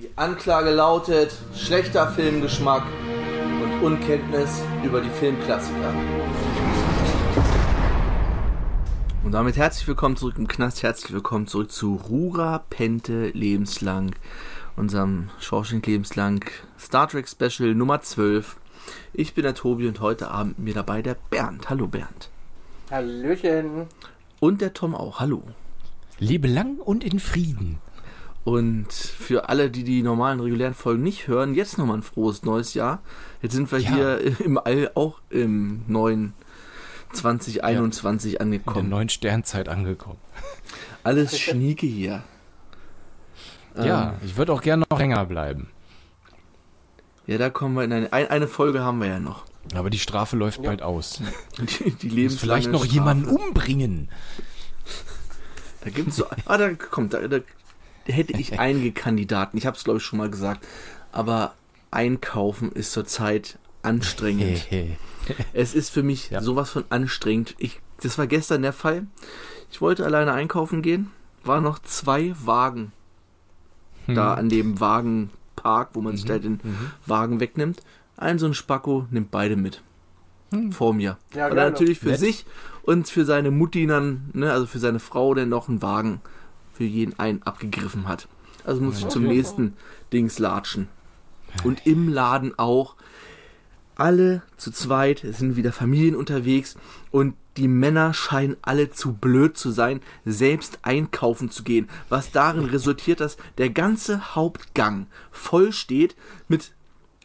Die Anklage lautet schlechter Filmgeschmack und Unkenntnis über die Filmklassiker. Und damit herzlich willkommen zurück im Knast, herzlich willkommen zurück zu Rura Pente Lebenslang, unserem Shawshank Lebenslang Star Trek Special Nummer 12. Ich bin der Tobi und heute Abend mir dabei der Bernd. Hallo Bernd. Hallöchen. Und der Tom auch. Hallo. Lebe lang und in Frieden. Und für alle, die die normalen regulären Folgen nicht hören, jetzt nochmal ein frohes neues Jahr. Jetzt sind wir Ja. hier im All auch im neuen 2021 In der angekommen. neuen Sternzeit angekommen. Alles schnieke hier. Ja, Ähm, ich würde auch gerne noch länger bleiben. ja, da kommen wir in eine, ein, eine Folge haben wir ja noch. Aber die Strafe läuft bald aus. Die, die Muss lebenslange vielleicht noch Strafe. jemanden umbringen. Da gibt's so. Ah, da kommt, da, da hätte ich einige Kandidaten. Ich habe es glaube ich schon mal gesagt. Aber einkaufen ist zurzeit anstrengend. Es ist für mich Ja. sowas von anstrengend. Ich, das war gestern der Fall. Ich wollte alleine einkaufen gehen. War noch zwei Wagen da an dem Wagenpark, wo man sich da den Wagen wegnimmt. Ein so ein Spacko nimmt beide mit. Vor mir. Ja, Oder geil. natürlich für Nett. sich und für seine Mutti dann, ne, also für seine Frau, der noch einen Wagen für jeden einen abgegriffen hat. Also muss ich zum nächsten Dings latschen. Und im Laden auch. Alle zu zweit, es sind wieder Familien unterwegs und die Männer scheinen alle zu blöd zu sein, selbst einkaufen zu gehen. Was darin resultiert, dass der ganze Hauptgang voll steht mit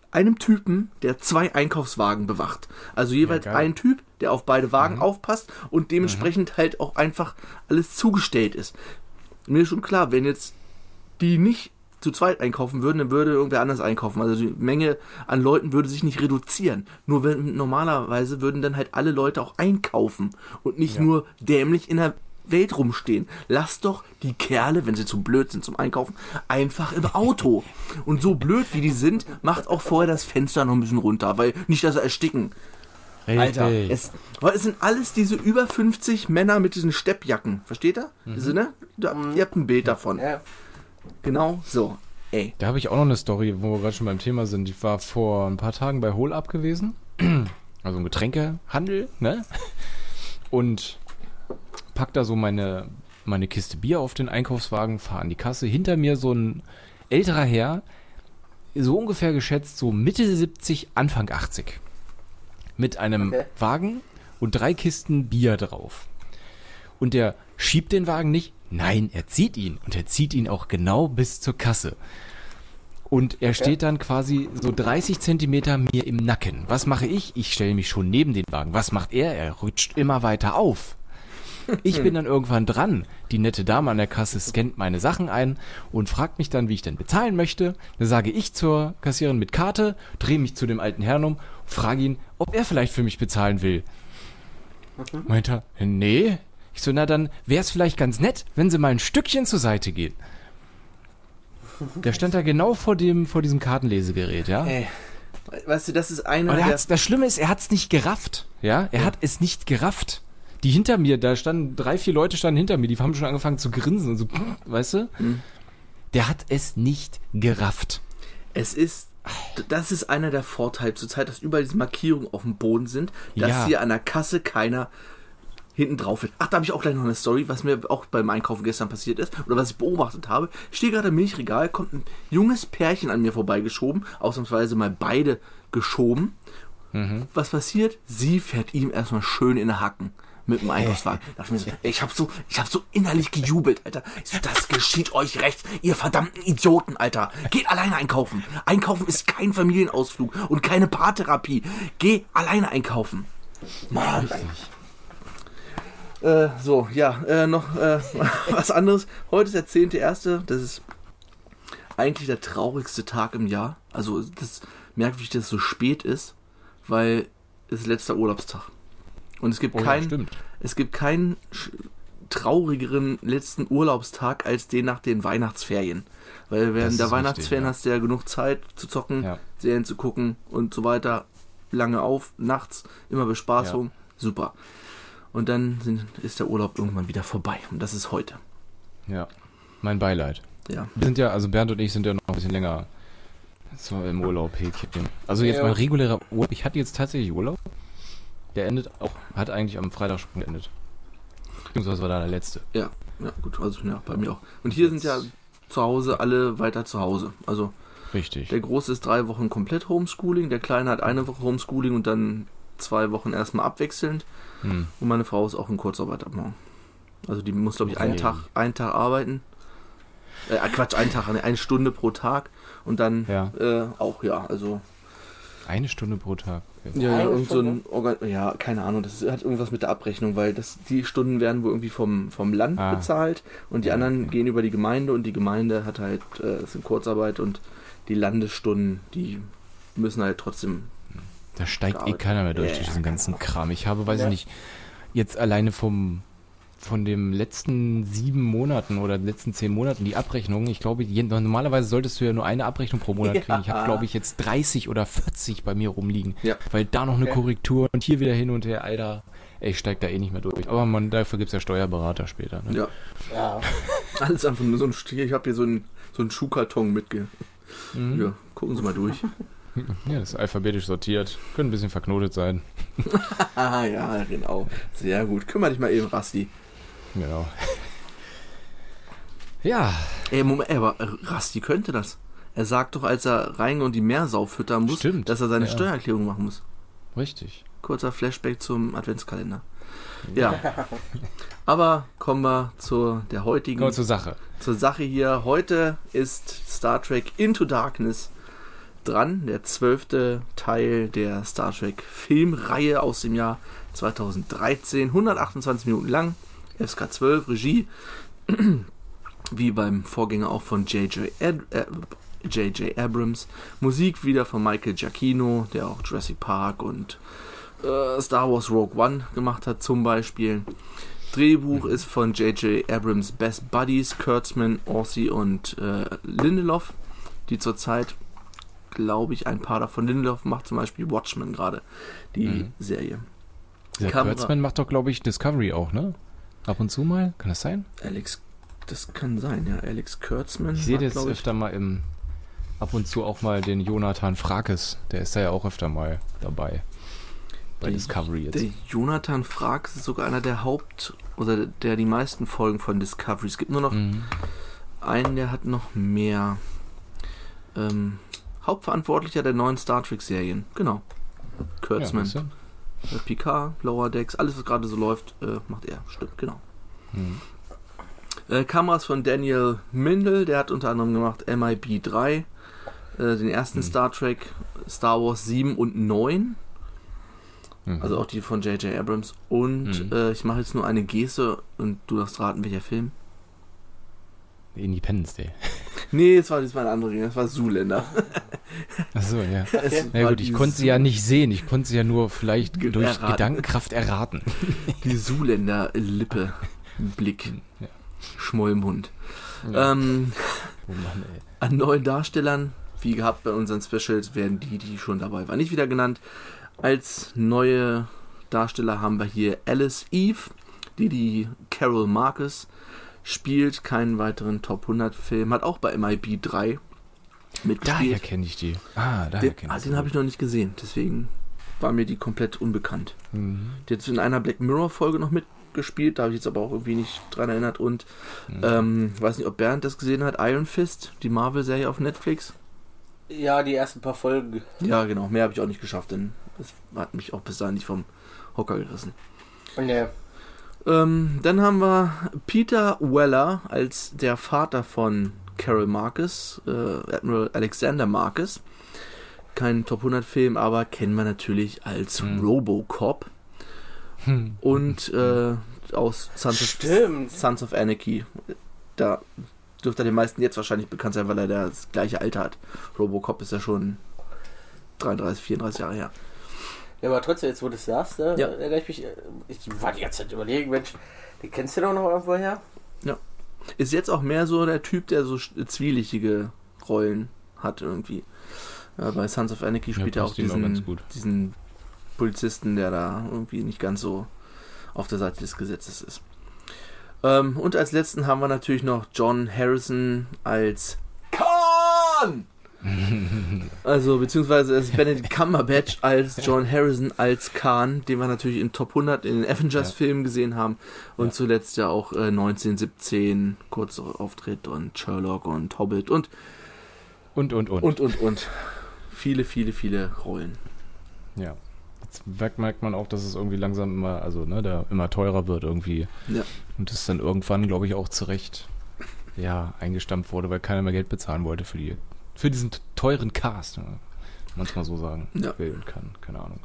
einem Typen, der zwei Einkaufswagen bewacht. Also jeweils geil. ein Typ, der auf beide Wagen aufpasst und dementsprechend halt auch einfach alles zugestellt ist. Mir ist schon klar, wenn jetzt die nicht zu zweit einkaufen würden, dann würde irgendwer anders einkaufen. Also die Menge an Leuten würde sich nicht reduzieren. Nur wenn normalerweise würden dann halt alle Leute auch einkaufen und nicht nur dämlich in der Welt rumstehen. Lass doch die Kerle, wenn sie zu blöd sind zum Einkaufen, einfach im Auto. Und so blöd wie die sind, macht auch vorher das Fenster noch ein bisschen runter, weil nicht, dass sie ersticken. Alter, Richtig. es, weil es sind alles diese über 50 Männer mit diesen Steppjacken. Versteht ihr? Diese, ne? Da, Ihr habt ein Bild davon. Ja. Genau so. Ey. Da habe ich auch noch eine Story, wo wir gerade schon beim Thema sind. Ich war vor ein paar Tagen bei Hol Up gewesen. Also ein Getränkehandel, ne? Und pack da so meine, meine Kiste Bier auf den Einkaufswagen, fahr an die Kasse. Hinter mir so ein älterer Herr, so ungefähr geschätzt so Mitte 70, Anfang 80. Mit einem Okay. Wagen und drei Kisten Bier drauf. Und der schiebt den Wagen nicht, nein, er zieht ihn. Und er zieht ihn auch genau bis zur Kasse. Und er steht dann quasi so 30 Zentimeter mir im Nacken. Was mache ich? Ich stelle mich schon neben den Wagen. Was macht er? Er rutscht immer weiter auf. Ich bin dann irgendwann dran. Die nette Dame an der Kasse scannt meine Sachen ein und fragt mich dann, wie ich denn bezahlen möchte. Dann sage ich zur Kassiererin mit Karte, drehe mich zu dem alten Herrn um, frage ihn, ob er vielleicht für mich bezahlen will. Meint er, nee. Ich so, na dann wäre es vielleicht ganz nett, wenn Sie mal ein Stückchen zur Seite gehen. Der stand da genau vor dem, vor diesem Kartenlesegerät, ja. Ey. Weißt du, das ist einer Und er der. das Schlimme ist, er hat's nicht gerafft. Ja, er hat es nicht gerafft. Die hinter mir, da standen drei, vier Leute standen hinter mir, die haben schon angefangen zu grinsen und so, weißt du? Der hat es nicht gerafft. Es ist. Das ist einer der Vorteile zurzeit, dass überall diese Markierungen auf dem Boden sind, dass Ja. hier an der Kasse keiner hinten drauf wird. Ach, da habe ich auch gleich noch eine Story, was mir auch beim Einkaufen gestern passiert ist oder was ich beobachtet habe. Ich stehe gerade im Milchregal, kommt ein junges Pärchen an mir vorbeigeschoben, ausnahmsweise mal beide geschoben. Was passiert? Sie fährt ihm erstmal schön in den Hacken mit dem Einkaufswagen. Da dachte ich mir so, ich habe so, ich habe so innerlich gejubelt, Alter. So, das geschieht euch recht, ihr verdammten Idioten, Alter. Geht alleine einkaufen. Einkaufen ist kein Familienausflug und keine Paartherapie. Geh alleine einkaufen. Mann. Äh, so, ja, äh, noch äh, was anderes. Heute ist der 10.1., das ist eigentlich der traurigste Tag im Jahr. Also, das merkt, wie das so spät ist, weil es ist letzter Urlaubstag. Und es gibt Oh ja, keinen, stimmt. es gibt keinen traurigeren letzten Urlaubstag als den nach den Weihnachtsferien. Weil während Das der Weihnachtsferien richtig, ja. hast du ja genug Zeit zu zocken, Ja. Serien zu gucken und so weiter. Lange auf, nachts, immer Bespaßung. Super. Und dann sind, ist der Urlaub irgendwann wieder vorbei. Und das ist heute. Ja. Mein Beileid. Ja. Wir sind ja, also Bernd und ich sind ja noch ein bisschen länger so im Urlaub, Häkchen. Also jetzt Ja. mein regulärer Urlaub. Ich hatte jetzt tatsächlich Urlaub. Der endet auch, hat eigentlich am Freitag schon geendet. Beziehungsweise war da der letzte. Ja, ja, gut, also ja, bei mir auch. Und hier sind ja zu Hause alle weiter zu Hause. Also Richtig. der Große ist drei Wochen komplett Homeschooling, der Kleine hat eine Woche Homeschooling und dann zwei Wochen erstmal abwechselnd. Hm. Und meine Frau ist auch in Kurzarbeit ab morgen. Also die muss, glaube ich, einen Okay. Tag, einen Tag arbeiten. Äh, Quatsch, einen Tag, eine Stunde pro Tag und dann Ja. äh, auch, ja, also Eine Stunde pro Tag. Ja, ja, irgend so ein Organ ja, keine Ahnung, das hat irgendwas mit der Abrechnung, weil das, die Stunden werden wohl irgendwie vom, vom Land Ah. bezahlt und die Ja, anderen okay. gehen über die Gemeinde und die Gemeinde hat halt, äh, das sind Kurzarbeit und die Landesstunden, die müssen halt trotzdem, Da steigt eh keiner mehr durch, Ja, durch diesen ganzen Kram. Ich habe, weiß Ja. ich nicht, jetzt alleine vom von dem letzten sieben Monaten oder letzten zehn Monaten die Abrechnung, ich glaube, normalerweise solltest du ja nur eine Abrechnung pro Monat Ja. kriegen. Ich habe, glaube ich, jetzt 30 oder 40 bei mir rumliegen. Ja. Weil da noch eine Okay. Korrektur und hier wieder hin und her, Alter. Ey, ich steig da eh nicht mehr durch. Aber man, dafür gibt's ja Steuerberater später. Ne? ja, Ja. alles einfach nur so ein Stier. Ich habe hier so einen so einen Schuhkarton mitge. Mhm. Ja, gucken Sie mal durch. ja, das ist alphabetisch sortiert. Könnte ein bisschen verknotet sein. ja, genau. Sehr gut. Kümmer dich mal eben, Rasti. Genau. ja, Ey, Moment, ey, aber Rasti könnte das. Er sagt doch, als er rein und die Meersau füttern muss, Stimmt, dass er seine ja. Steuererklärung machen muss. richtig. Kurzer Flashback zum Adventskalender. Ja. Aber kommen wir zu der heutigen, Kommen wir zur Sache. zur Sache hier. Heute ist Star Trek Into Darkness dran, der zwölfte Teil der Star Trek Filmreihe aus dem Jahr 2013, 128 Minuten lang, FSK 12, Regie, wie beim Vorgänger auch von J.J. Ad- äh, J.J. Abrams, Musik wieder von Michael Giacchino, der auch Jurassic Park und äh, Star Wars Rogue One gemacht hat zum Beispiel. Drehbuch ist von J.J. Abrams Best Buddies, Kurtzman, Orsi und äh, Lindelof, die zurzeit, glaube ich, ein paar davon. Lindelof macht zum Beispiel Watchmen gerade, die Mhm. Serie. Der Kamera- Kurtzman macht doch, glaube ich, Discovery auch, ne? Ab und zu mal. Kann das sein? Alex, das kann sein, ja. Alex Kurtzman. Ich sehe das ich, öfter mal im. Ab und zu auch mal den Jonathan Frakes. Der ist da ja auch öfter mal dabei. Bei Der- Discovery jetzt. Der Jonathan Frakes ist sogar einer der Haupt- oder der die meisten Folgen von Discovery. Es gibt nur noch Mhm. einen, der hat noch mehr. Ähm, Hauptverantwortlicher der neuen Star Trek Serien. Genau. Ja, Kurtzman. weißt Picard, Lower Decks, alles was gerade so läuft, äh, macht er. Stimmt, genau. Mhm. Kameras von Daniel Mindel, der hat unter anderem gemacht MIB 3, äh, den ersten Mhm. Star Trek, Star Wars 7 und 9, Mhm. also auch die von J.J. Abrams. Und Mhm. äh, ich mache jetzt nur eine Geste und du darfst raten, welcher Film. Independence Day. Nee, es war diesmal ein anderer, das war Zuländer. Achso, ja. Es Na gut, ich konnte sie ja nicht sehen. Ich konnte sie ja nur vielleicht durch erraten. Gedankenkraft erraten. Die Zuländer-Lippe, Blick, Ja. Schmollmund. Ja. Ähm, oh Mann, ey. An neuen Darstellern, wie gehabt bei unseren Specials, werden die, die schon dabei waren, nicht wieder genannt. Als neue Darsteller haben wir hier Alice Eve, die die Carol Marcus spielt, keinen weiteren Top 100 Film, hat auch bei MIB 3 Daher mitgespielt. kenne ich die. Ah, daher Den, kenne ah, ich den habe ich noch nicht gesehen, deswegen war mir die komplett unbekannt. Mhm. Die hat jetzt in einer Black Mirror Folge noch mitgespielt, da habe ich jetzt aber auch irgendwie nicht dran erinnert und Mhm. ähm, weiß nicht, ob Bernd das gesehen hat, Iron Fist, die Marvel-Serie auf Netflix. Ja, die ersten paar Folgen. Ja, genau. Mehr habe ich auch nicht geschafft, denn das hat mich auch bis dahin nicht vom Hocker gerissen. Nee. Ähm, dann haben wir Peter Weller als der Vater von Carol Marcus, äh, Admiral Alexander Marcus. Kein Top 100 Film, aber kennen wir natürlich als Hm. Robocop Hm. und äh, aus Sons of, Stimmt. Sons of Anarchy. Da dürfte er den meisten jetzt wahrscheinlich bekannt sein, weil er das gleiche Alter hat. Robocop ist ja schon 33, 34 Jahre her. Ja, aber trotzdem, jetzt wo du es sagst, da Ja. erinnere ich mich, äh, ich war die ganze Zeit überlegen, Mensch, den kennst du doch noch irgendwo her? Ist jetzt auch mehr so der Typ, der so zwielichtige Rollen hat irgendwie. Ja, bei Sons of Anarchy spielt er auch auch diesen, ganz gut. diesen Polizisten, der da irgendwie nicht ganz so auf der Seite des Gesetzes ist. Ähm, und als letzten haben wir natürlich noch John Harrison als Khan! also, beziehungsweise es ist Benedict Cumberbatch als John Harrison als Khan, den wir natürlich in Top 100 in den Avengers-Filmen gesehen haben. Und Ja. zuletzt ja auch äh, 1917 kurz Auftritt und Sherlock und Hobbit und, Und, und, und. und, und, und. Viele, viele, viele Rollen. Ja. Jetzt merkt, merkt man auch, dass es irgendwie langsam immer, also ne, der immer teurer wird irgendwie. Ja. Und das dann irgendwann, glaube ich, auch zurecht ja, eingestampft wurde, weil keiner mehr Geld bezahlen wollte für die für diesen teuren Cast, ne? wenn man es mal so sagen Ja. will und kann, keine Ahnung.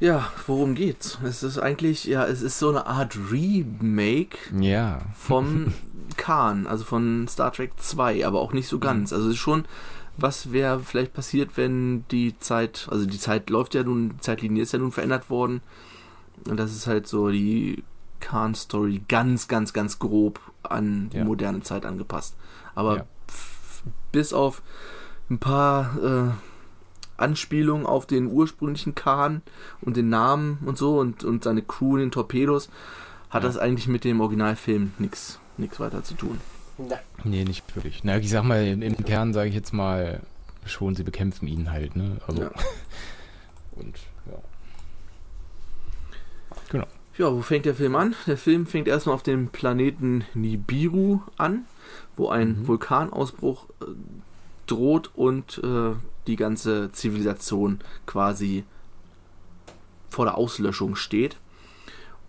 Ja, worum geht's? Es ist eigentlich, ja, es ist so eine Art Remake Ja, vom Khan, also von Star Trek 2, aber auch nicht so ganz. Also es ist schon, was wäre vielleicht passiert, wenn die Zeit, also die Zeit läuft ja nun, die Zeitlinie ist ja nun verändert worden. Und das ist halt so die Khan-Story ganz, ganz, ganz grob an die Ja. moderne Zeit angepasst. Aber Ja. bis auf ein paar äh, Anspielungen auf den ursprünglichen Khan und den Namen und so und, und seine Crew in den Torpedos, hat Ja. das eigentlich mit dem Originalfilm nichts nichts weiter zu tun. Na, nee, nicht wirklich. Na, ich sag mal, im, im Kern sage ich jetzt mal schon, sie bekämpfen ihn halt, ne? Also, Ja. und ja. Wo fängt der Film an? Der Film fängt erstmal auf dem Planeten Nibiru an, wo ein Mhm. Vulkanausbruch äh, droht und äh, die ganze Zivilisation quasi vor der Auslöschung steht.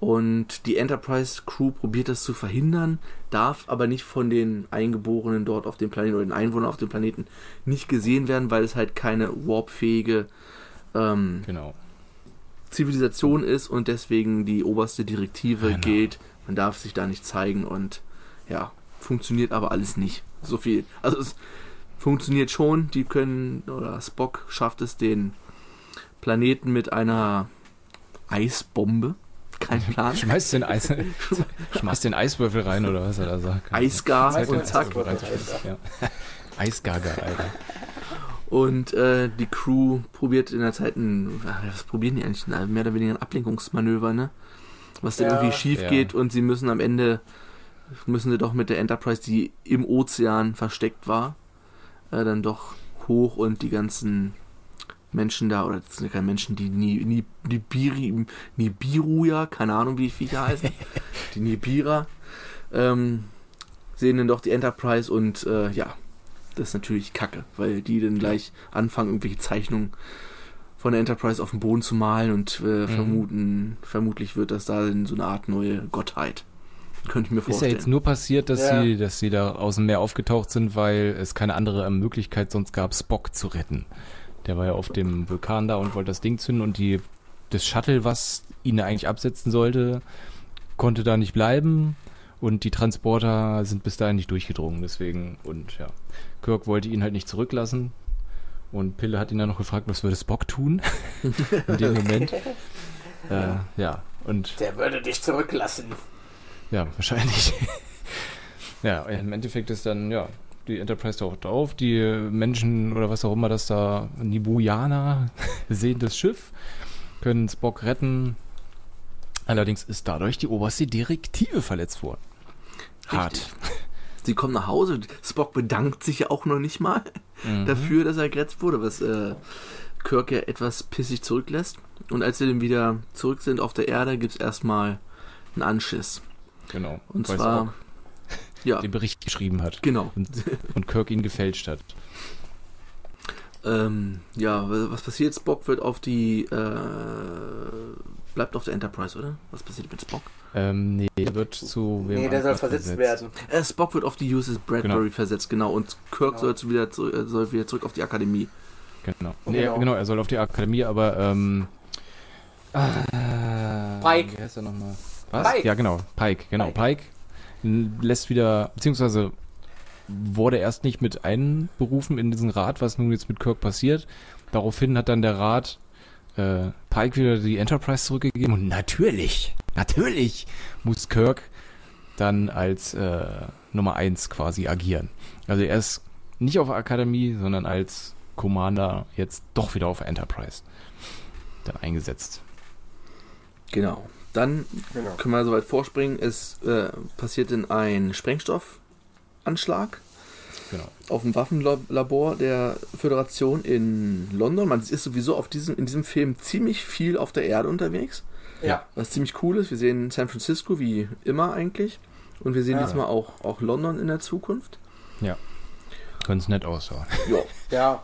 Und die Enterprise Crew probiert das zu verhindern, darf aber nicht von den Eingeborenen dort auf dem Planeten oder den Einwohnern auf dem Planeten nicht gesehen werden, weil es halt keine warpfähige ähm, Genau. Zivilisation ist und deswegen die oberste Direktive Genau. gilt. Man darf sich da nicht zeigen und ja, funktioniert aber alles nicht. So viel. Also es funktioniert schon, die können, oder Spock schafft es, den Planeten mit einer Eisbombe, kein Plan, Schmeißt den, Eis, schmeißt den Eiswürfel rein oder was er da sagt. Eisgar und zack. Eisgager, Alter. Und äh, die Crew probiert in der Zeit ein, was probieren die eigentlich? Mehr oder weniger ein Ablenkungsmanöver, ne? Was dann Ja. irgendwie schief Ja. geht und sie müssen am Ende, müssen sie doch mit der Enterprise, die im Ozean versteckt war, äh, dann doch hoch und die ganzen Menschen da, oder das sind ja keine Menschen, die Ni, Ni, Nibiri, Nibiru, ja, keine Ahnung, wie die Viecher heißen, die Nibira, ähm, sehen dann doch die Enterprise und äh, ja, das ist natürlich kacke, weil die dann gleich anfangen, irgendwelche Zeichnungen von der Enterprise auf dem Boden zu malen und Mhm. äh, vermuten, vermutlich wird das da in so eine Art neue Gottheit. Könnte ich mir Ist ja vorstellen. jetzt nur passiert, dass Ja. sie, dass sie da aus dem Meer aufgetaucht sind, weil es keine andere Möglichkeit sonst gab, Spock zu retten. Der war ja auf dem Vulkan da und wollte das Ding zünden und die, das Shuttle, was ihn eigentlich absetzen sollte, konnte da nicht bleiben und die Transporter sind bis dahin nicht durchgedrungen, deswegen und ja. Kirk wollte ihn halt nicht zurücklassen und Pille hat ihn dann noch gefragt, was würde Spock tun in dem Moment. äh, ja, und der würde dich zurücklassen. ja, wahrscheinlich. ja, im Endeffekt ist dann, ja, die Enterprise taucht auf, die Menschen oder was auch immer das da, Nibuyaner, sehen das Schiff, können Spock retten. Allerdings ist dadurch die oberste Direktive verletzt worden. Hart. Sie kommen nach Hause, Spock bedankt sich ja auch noch nicht mal Mhm. dafür, dass er gerettet wurde, was äh, Kirk ja etwas pissig zurücklässt. Und als sie dann wieder zurück sind auf der Erde, gibt es erstmal einen Anschiss. Genau. Und weil zwar, Spock ja, den Bericht geschrieben hat genau. und, und Kirk ihn gefälscht hat. Ähm, ja, wa- was passiert? Spock wird auf die, äh, bleibt auf der Enterprise, oder? Was passiert mit Spock? Ähm, nee, er wird zu wem Nee, der soll versetzt versetzt. werden. Äh, Spock wird auf die USS Bradbury Genau. versetzt, genau. Und Kirk Genau. soll, zu wieder, zu, äh, soll wieder zurück auf die Akademie. Genau. Nee, Genau. genau. er soll auf die Akademie, aber ähm, ah, Pike. Wie heißt er nochmal? Was? Pike. Ja, genau. Pike, genau. Pike. n- lässt wieder, beziehungsweise wurde erst nicht mit einberufen in diesen Rat, was nun jetzt mit Kirk passiert. Daraufhin hat dann der Rat äh, Pike wieder die Enterprise zurückgegeben und natürlich, natürlich muss Kirk dann als äh, Nummer 1 quasi agieren. Also er ist nicht auf der Akademie, sondern als Commander jetzt doch wieder auf Enterprise dann eingesetzt. Genau. Dann Genau. können wir soweit vorspringen. Es äh, passiert in ein Sprengstoffanschlag Genau. auf dem Waffenlabor der Föderation in London. Man ist sowieso auf diesem, in diesem Film ziemlich viel auf der Erde unterwegs, Ja. was ziemlich cool ist. Wir sehen San Francisco wie immer eigentlich. Und wir sehen Ja. diesmal auch, auch London in der Zukunft. Ja. Ganz nett aussah. Ja, Ja.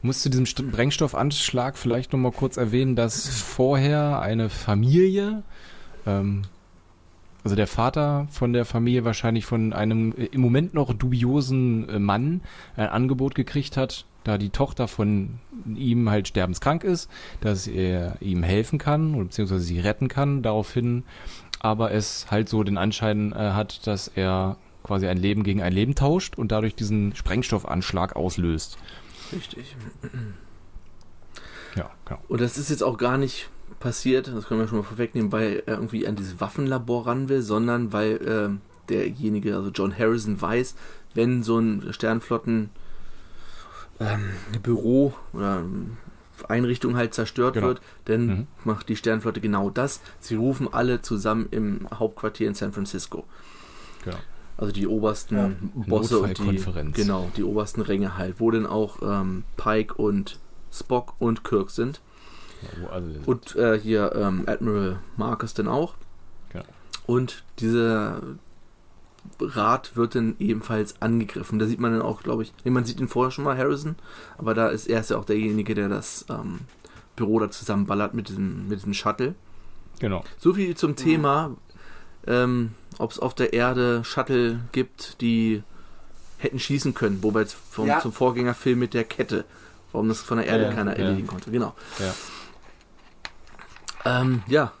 Muss zu diesem Sprengstoffanschlag vielleicht noch mal kurz erwähnen, dass vorher eine Familie, ähm, also der Vater von der Familie wahrscheinlich von einem im Moment noch dubiosen äh, Mann ein Angebot gekriegt hat, da die Tochter von ihm halt sterbenskrank ist, dass er ihm helfen kann oder beziehungsweise sie retten kann, daraufhin aber es halt so den Anschein äh, hat, dass er quasi ein Leben gegen ein Leben tauscht und dadurch diesen Sprengstoffanschlag auslöst. richtig. Ja, genau. Und das ist jetzt auch gar nicht passiert, das können wir schon mal vorwegnehmen, weil er irgendwie an dieses Waffenlabor ran will, sondern weil ähm, derjenige, also John Harrison, weiß, wenn so ein Sternflotten ähm, Büro oder ähm, Einrichtung halt zerstört Genau. wird, dann Mhm. macht die Sternflotte genau das. Sie rufen alle zusammen im Hauptquartier in San Francisco. Genau. Also die obersten Ja. Bosse und die, genau, die obersten Ränge halt, wo dann auch ähm, Pike und Spock und Kirk sind. Wo alle sind. Und äh, hier ähm, Admiral Marcus dann auch. Genau. Und dieser Rat wird dann ebenfalls angegriffen. Da sieht man dann auch, glaube ich, nee, man sieht ihn vorher schon mal, Harrison, aber da ist er ist ja auch derjenige, der das ähm, Büro da zusammenballert mit diesem, mit diesem Shuttle. Genau. So viel zum Thema, ähm, ob es auf der Erde Shuttle gibt, die hätten schießen können, wo wir jetzt vom, Ja. zum Vorgängerfilm mit der Kette, warum das von der Erde Ja, ja, keiner ja. erledigen konnte. Genau. Ja. Ähm, ja.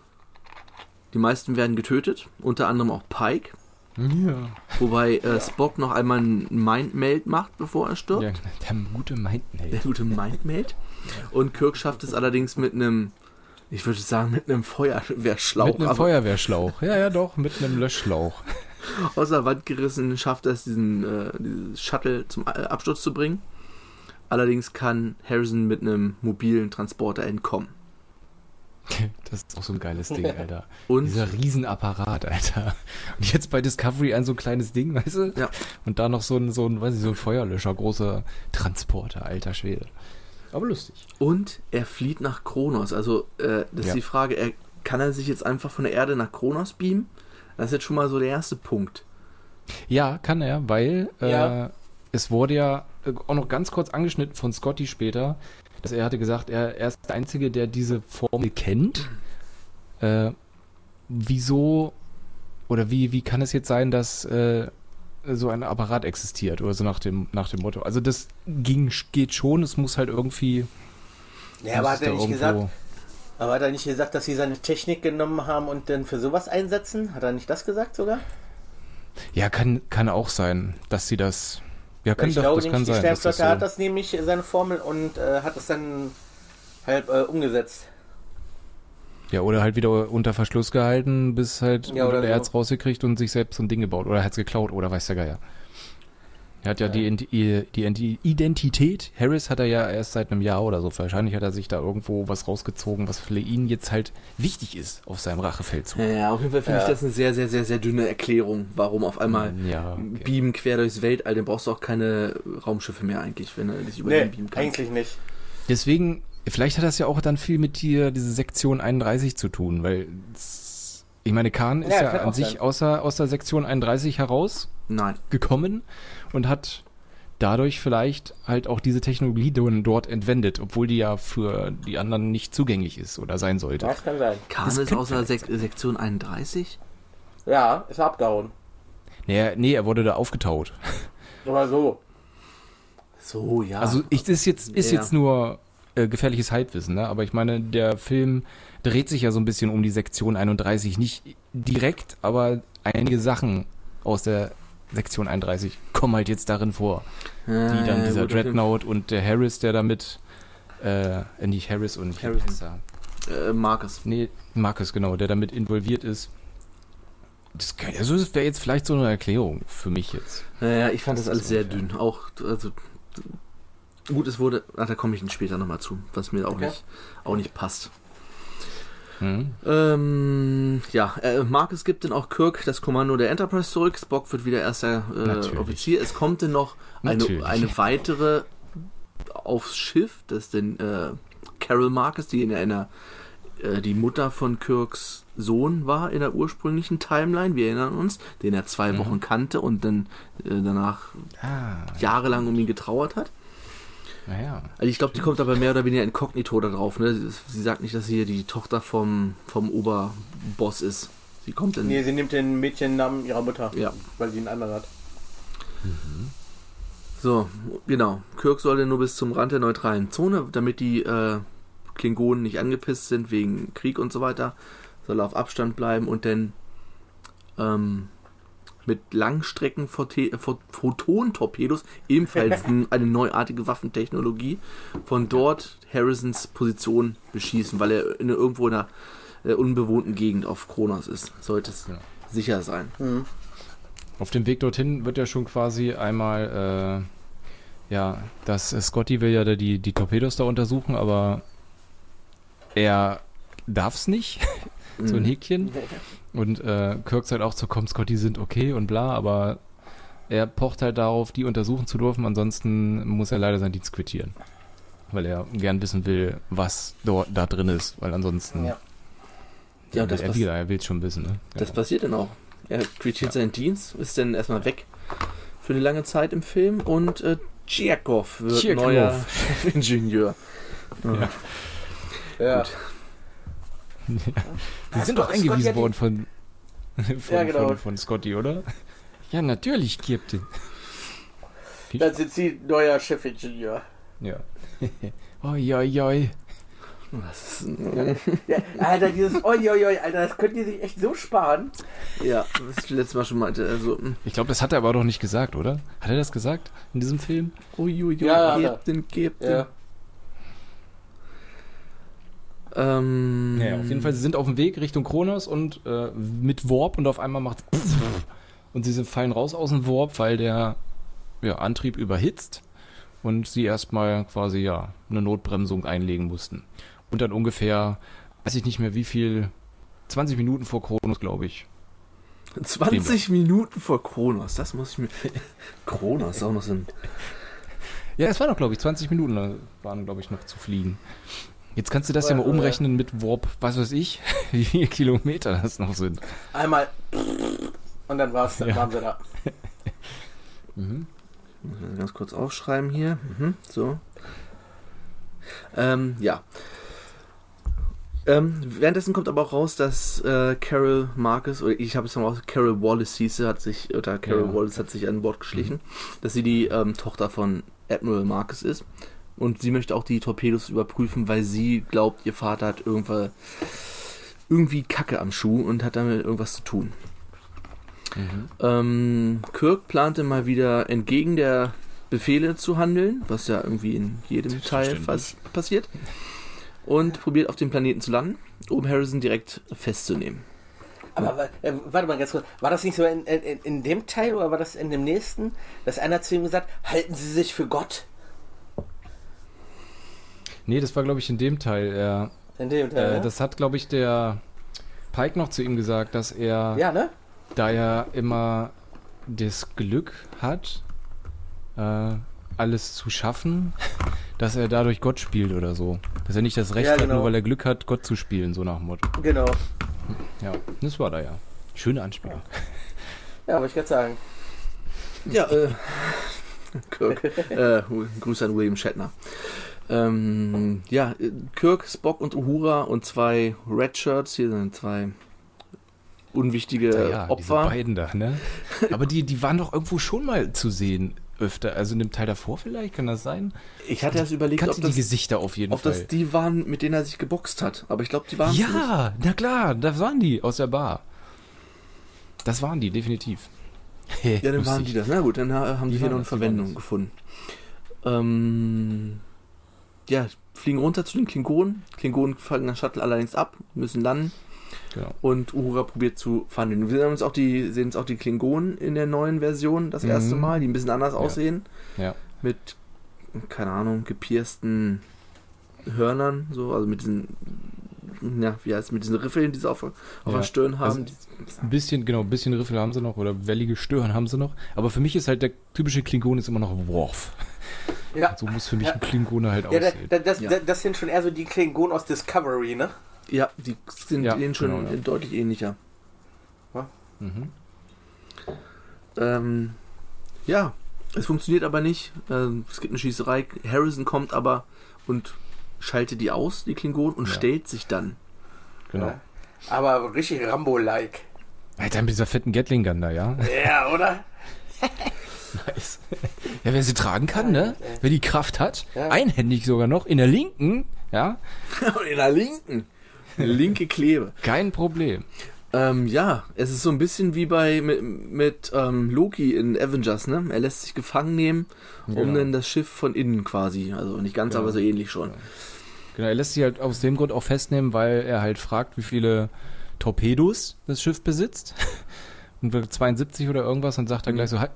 Die meisten werden getötet, unter anderem auch Pike, Ja. wobei äh, Spock noch einmal ein Mindmeld macht, bevor er stirbt. ja. Der gute Der Mindmeld. gute Mindmeld. Und Kirk schafft es allerdings mit einem, ich würde sagen, mit einem Feuerwehrschlauch Mit einem Feuerwehrschlauch. Ja, ja, doch, mit einem Löschschlauch. aus der Wand gerissen, schafft er es, diesen äh, dieses Shuttle zum äh, Absturz zu bringen. Allerdings kann Harrison mit einem mobilen Transporter entkommen. Das ist auch so ein geiles Ding, Alter. Und Dieser Riesenapparat, Alter. Und jetzt bei Discovery ein so kleines Ding, weißt du? Ja. Und da noch so ein, so ein, weiß ich, so ein Feuerlöscher, großer Transporter, alter Schwede. Aber lustig. Und er flieht nach Kronos. Also, äh, das Ja. ist die Frage, er, kann er sich jetzt einfach von der Erde nach Kronos beamen? Das ist jetzt schon mal so der erste Punkt. Ja, kann er, weil Ja. äh, es wurde ja äh, auch noch ganz kurz angeschnitten von Scotty später, dass er hatte gesagt, er, er ist der Einzige, der diese Formel kennt. Äh, wieso oder wie, wie kann es jetzt sein, dass äh, so ein Apparat existiert oder so nach dem, nach dem Motto? Also das ging, geht schon, es muss halt irgendwie. Ja, aber hat er nicht gesagt, aber hat er nicht gesagt, dass sie seine Technik genommen haben und dann für sowas einsetzen? Hat er nicht das gesagt sogar? Ja, kann, kann auch sein, dass sie das. Ja, kann ich doch, glaube das nicht, kann die sein. Das Sternflotte hat das nämlich, seine Formel, und äh, hat es dann halt äh, umgesetzt. ja, oder halt wieder unter Verschluss gehalten, bis halt Ja, oder er so. hat's rausgekriegt und sich selbst so ein Ding gebaut. Oder er hat's geklaut, oder weiß der Geier. Er hat ja, Die, die, die Identität, Harris hat er ja erst seit einem Jahr oder so. Wahrscheinlich hat er sich da irgendwo was rausgezogen, was für ihn jetzt halt wichtig ist auf seinem Rachefeldzug. Ja, auf jeden Fall finde Ja. ich das eine sehr, sehr, sehr, sehr dünne Erklärung, warum auf einmal Ja, okay. beamen quer durchs Weltall. Dann brauchst du auch keine Raumschiffe mehr eigentlich, wenn du dich über Nee, den beamen kannst. eigentlich nicht. Deswegen, vielleicht hat das ja auch dann viel mit dir, diese Sektion 31 zu tun, weil ich meine, Khan ist Ja, ja, an sich sein. außer, aus der Sektion 31 herausgekommen Nein. Und hat dadurch vielleicht halt auch diese Technologie dort entwendet, obwohl die ja für die anderen nicht zugänglich ist oder sein sollte. Das kann sein. Ist könnte außer vielleicht Sek Sektion 31? Ja, ist abgehauen. Nee, nee, er wurde da aufgetaut. Oder so. So, ja. Also ich, das ist jetzt, ist Ja. jetzt nur äh, gefährliches Halbwissen, ne? aber ich meine, der Film dreht sich ja so ein bisschen um die Sektion 31. Nicht direkt, aber einige Sachen aus der Sektion 31 kommen halt jetzt darin vor. Die dann dieser Dreadnought und der Harris, der damit, äh, äh, nicht Harris und heißt er? Äh, Marcus. Nee, Marcus, genau, der damit involviert ist. Das, also das wäre jetzt vielleicht so eine Erklärung für mich jetzt. Naja, ich fand Das das, alles sehr dünn. Auch, also, gut, es wurde, ach, da komme ich dann später nochmal zu, was mir auch, Okay. nicht, auch nicht passt. Mhm. Ähm, ja, äh, Marcus gibt dann auch Kirk das Kommando der Enterprise zurück. Spock wird wieder erster äh. Offizier. Es kommt dann noch eine, Natürlich. eine weitere aufs Schiff, das ist dann äh, Carol Marcus, die in einer äh, die Mutter von Kirks Sohn war in der ursprünglichen Timeline. Wir erinnern uns, den er zwei Mhm. Wochen kannte und dann äh, danach Ah, jahrelang um ihn getrauert hat. Naja. Also ich glaube, die kommt aber mehr oder weniger inkognito da drauf. Ne? Sie sagt nicht, dass sie hier die Tochter vom, vom Oberboss ist. Sie kommt in. Nee, sie nimmt den Mädchennamen ihrer Mutter, Ja. weil sie einen anderen hat. So, genau. Kirk soll denn nur bis zum Rand der neutralen Zone, damit die äh, Klingonen nicht angepisst sind wegen Krieg und so weiter, soll er auf Abstand bleiben und dann ähm, mit Langstrecken Photon-Torpedos, ebenfalls eine neuartige Waffentechnologie, von dort Harrisons Position beschießen, weil er in, irgendwo in einer äh, unbewohnten Gegend auf Kronos ist. Sollte es Ja. sicher sein. Mhm. Auf dem Weg dorthin wird ja schon quasi einmal, äh, ja, das äh, Scotty will ja da die, die Torpedos da untersuchen, aber er darf's nicht, so ein Mhm. Häkchen. Und äh, Kirk sagt auch so, komm, Scotty sind okay und bla, aber er pocht halt darauf, die untersuchen zu dürfen, ansonsten muss er leider seinen Dienst quittieren. Weil er gern wissen will, was dort da drin ist, weil ansonsten. Ja. Ja, das er, will, er will schon wissen, ne? Das Ja. passiert dann auch. Er quittiert Ja. seinen Dienst, ist dann erstmal weg für eine lange Zeit im Film und äh, Tschirkov wird Tschirkov. neuer Chefingenieur. Ja. Ja. Die sind doch eingewiesen ja, worden von, von, Ja, genau. von, von Scotty, oder? Ja, natürlich, Captain. Dann sind sie neuer Chefingenieur. Ja. oi, oi, oi. Ist, ein- Ja, Alter, dieses Oi, oi, oi, Alter, das könnt ihr sich echt so sparen. ja, was ich letztes Mal schon meinte. Also, mm, Ich glaube, das hat er aber doch nicht gesagt, oder? Hat er das gesagt in diesem Film? Ja, hat er. gebt den, gebt den. Ja. Ähm, Ja, auf jeden Fall, sie sind auf dem Weg Richtung Kronos und äh, mit Warp und auf einmal macht und sie sind, fallen raus aus dem Warp, weil der ja, Antrieb überhitzt und sie erstmal quasi ja eine Notbremsung einlegen mussten. Und dann ungefähr, weiß ich nicht mehr wie viel, 20 Minuten vor Kronos, glaube ich. 20 Minuten vor Kronos, das muss ich mir. Kronos ist auch noch so ein. Ja, es waren doch, glaube ich, 20 Minuten waren, glaube ich, noch zu fliegen. Jetzt kannst du das ja mal umrechnen mit Warp, was weiß ich, wie viele Kilometer das noch sind. Einmal und dann war's, dann Ja. waren sie da. Mhm. Muss ich ganz kurz aufschreiben hier. Mhm, so. Ähm, ja. Ähm, währenddessen kommt aber auch raus, dass äh, Carol Marcus, oder ich habe es noch raus, Carol Wallace hieß sie, hat sich, oder Carol Ja. Mhm. Wallace hat sich an Bord geschlichen, dass sie die ähm, Tochter von Admiral Marcus ist. Und sie möchte auch die Torpedos überprüfen, weil sie glaubt, ihr Vater hat irgendwann irgendwie Kacke am Schuh und hat damit irgendwas zu tun. Mhm. Ähm, Kirk plante mal wieder entgegen der Befehle zu handeln, was ja irgendwie in jedem Teil fast passiert. Und probiert auf dem Planeten zu landen, um Harrison direkt festzunehmen. Aber äh, warte mal ganz kurz, war das nicht so in, in, in dem Teil oder war das in dem nächsten, dass einer zu ihm gesagt, halten Sie sich für Gott? Nee, das war, glaube ich, in dem Teil. Er, In dem Teil, äh, ne? das hat, glaube ich, der Pike noch zu ihm gesagt, dass er, Ja, ne? da er immer das Glück hat, äh, alles zu schaffen, dass er dadurch Gott spielt oder so. Dass er nicht das Recht Ja, hat, genau. nur weil er Glück hat, Gott zu spielen, so nach dem Motto. Genau. Ja, das war da ja. Schöne Anspielung. Ja, wollte ich gerade sagen. Ja, äh, Kirk. äh, Grüße an William Shatner. Ähm, ja, Kirk, Spock und Uhura und zwei Redshirts, hier sind zwei unwichtige ja, ja, diese Opfer. beiden da, ne? Aber die, die waren doch irgendwo schon mal zu sehen öfter. Also in dem Teil davor vielleicht, kann das sein? Ich hatte erst überlegt, ob Kannte die das, Gesichter auf jeden ob Fall. das die waren, mit denen er sich geboxt hat. Aber ich glaube, die waren. Ja, na klar, das waren die aus der Bar. Das waren die, definitiv. Ja, dann waren die das. Na gut, dann haben Die sie hier noch eine das, die Verwendung das. gefunden. Ähm, ja, fliegen runter zu den Klingonen. Klingonen fangen das Shuttle allerdings ab, müssen landen Genau. und Uhura probiert zu verhandeln. Wir sehen uns auch die, sehen uns auch die Klingonen in der neuen Version das Mhm. erste Mal, die ein bisschen anders Ja. aussehen. Ja. Mit, keine Ahnung, gepiersten Hörnern, so, also mit diesen ja, wie heißt es, mit diesen Riffeln, die sie auf, auf Ja, der Stirn haben. also- Ein bisschen, genau, ein bisschen Riffel haben sie noch oder wellige Stören haben sie noch. Aber für mich ist halt der typische Klingon ist immer noch Worf. Ja. So muss für mich Ja. ein Klingone halt Ja, da, aussehen. da, das, Ja. da, das sind schon eher so die Klingonen aus Discovery, ne? ja, die sind Ja, denen schon genau, ja. deutlich ähnlicher. Mhm. Ähm, ja, es funktioniert aber nicht. Ähm, es gibt eine Schießerei. Harrison kommt aber und schaltet die aus, die Klingonen, und Ja. stellt sich dann. Genau. Ja. Aber richtig Rambo-like. Alter, mit dieser fetten Gatling-Gun da, ja? Ja, oder? Nice. Ja, wer sie tragen kann, ne? Wer die Kraft hat, Ja. einhändig sogar noch, in der linken, ja, in der linken. Linke Klebe. kein Problem. Ähm, ja, es ist so ein bisschen wie bei mit, mit ähm, Loki in Avengers, ne? Er lässt sich gefangen nehmen, um Genau. dann das Schiff von innen quasi. Also nicht ganz, Ja. aber so ähnlich schon. Genau, er lässt sich halt aus dem Grund auch festnehmen, weil er halt fragt, wie viele Torpedos das Schiff besitzt. Und wird 72 oder irgendwas und sagt dann gleich so, halt,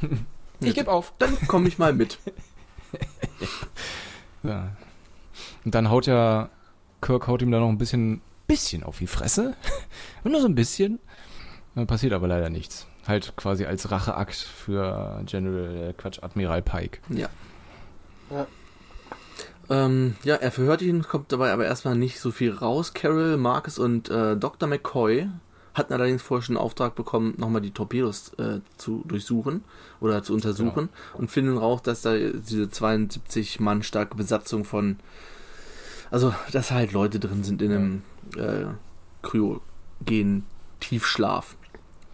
ich gebe auf. Dann komme ich mal mit. Ja. Und dann haut ja, Kirk haut ihm da noch ein bisschen, bisschen auf die Fresse. Und nur so ein bisschen. Dann passiert aber leider nichts. Halt quasi als Racheakt für General, äh, Quatsch, Admiral Pike. Ja. Ja. Ähm, ja, er verhört ihn, kommt dabei aber erstmal nicht so viel raus. Carol, Marcus und äh, Dr. McCoy hatten allerdings vorher schon einen Auftrag bekommen, nochmal die Torpedos äh, zu durchsuchen oder zu untersuchen und finden raus, dass da diese 72 Mann starke Besatzung von, also dass halt Leute drin sind in einem äh, kryogen Tiefschlaf.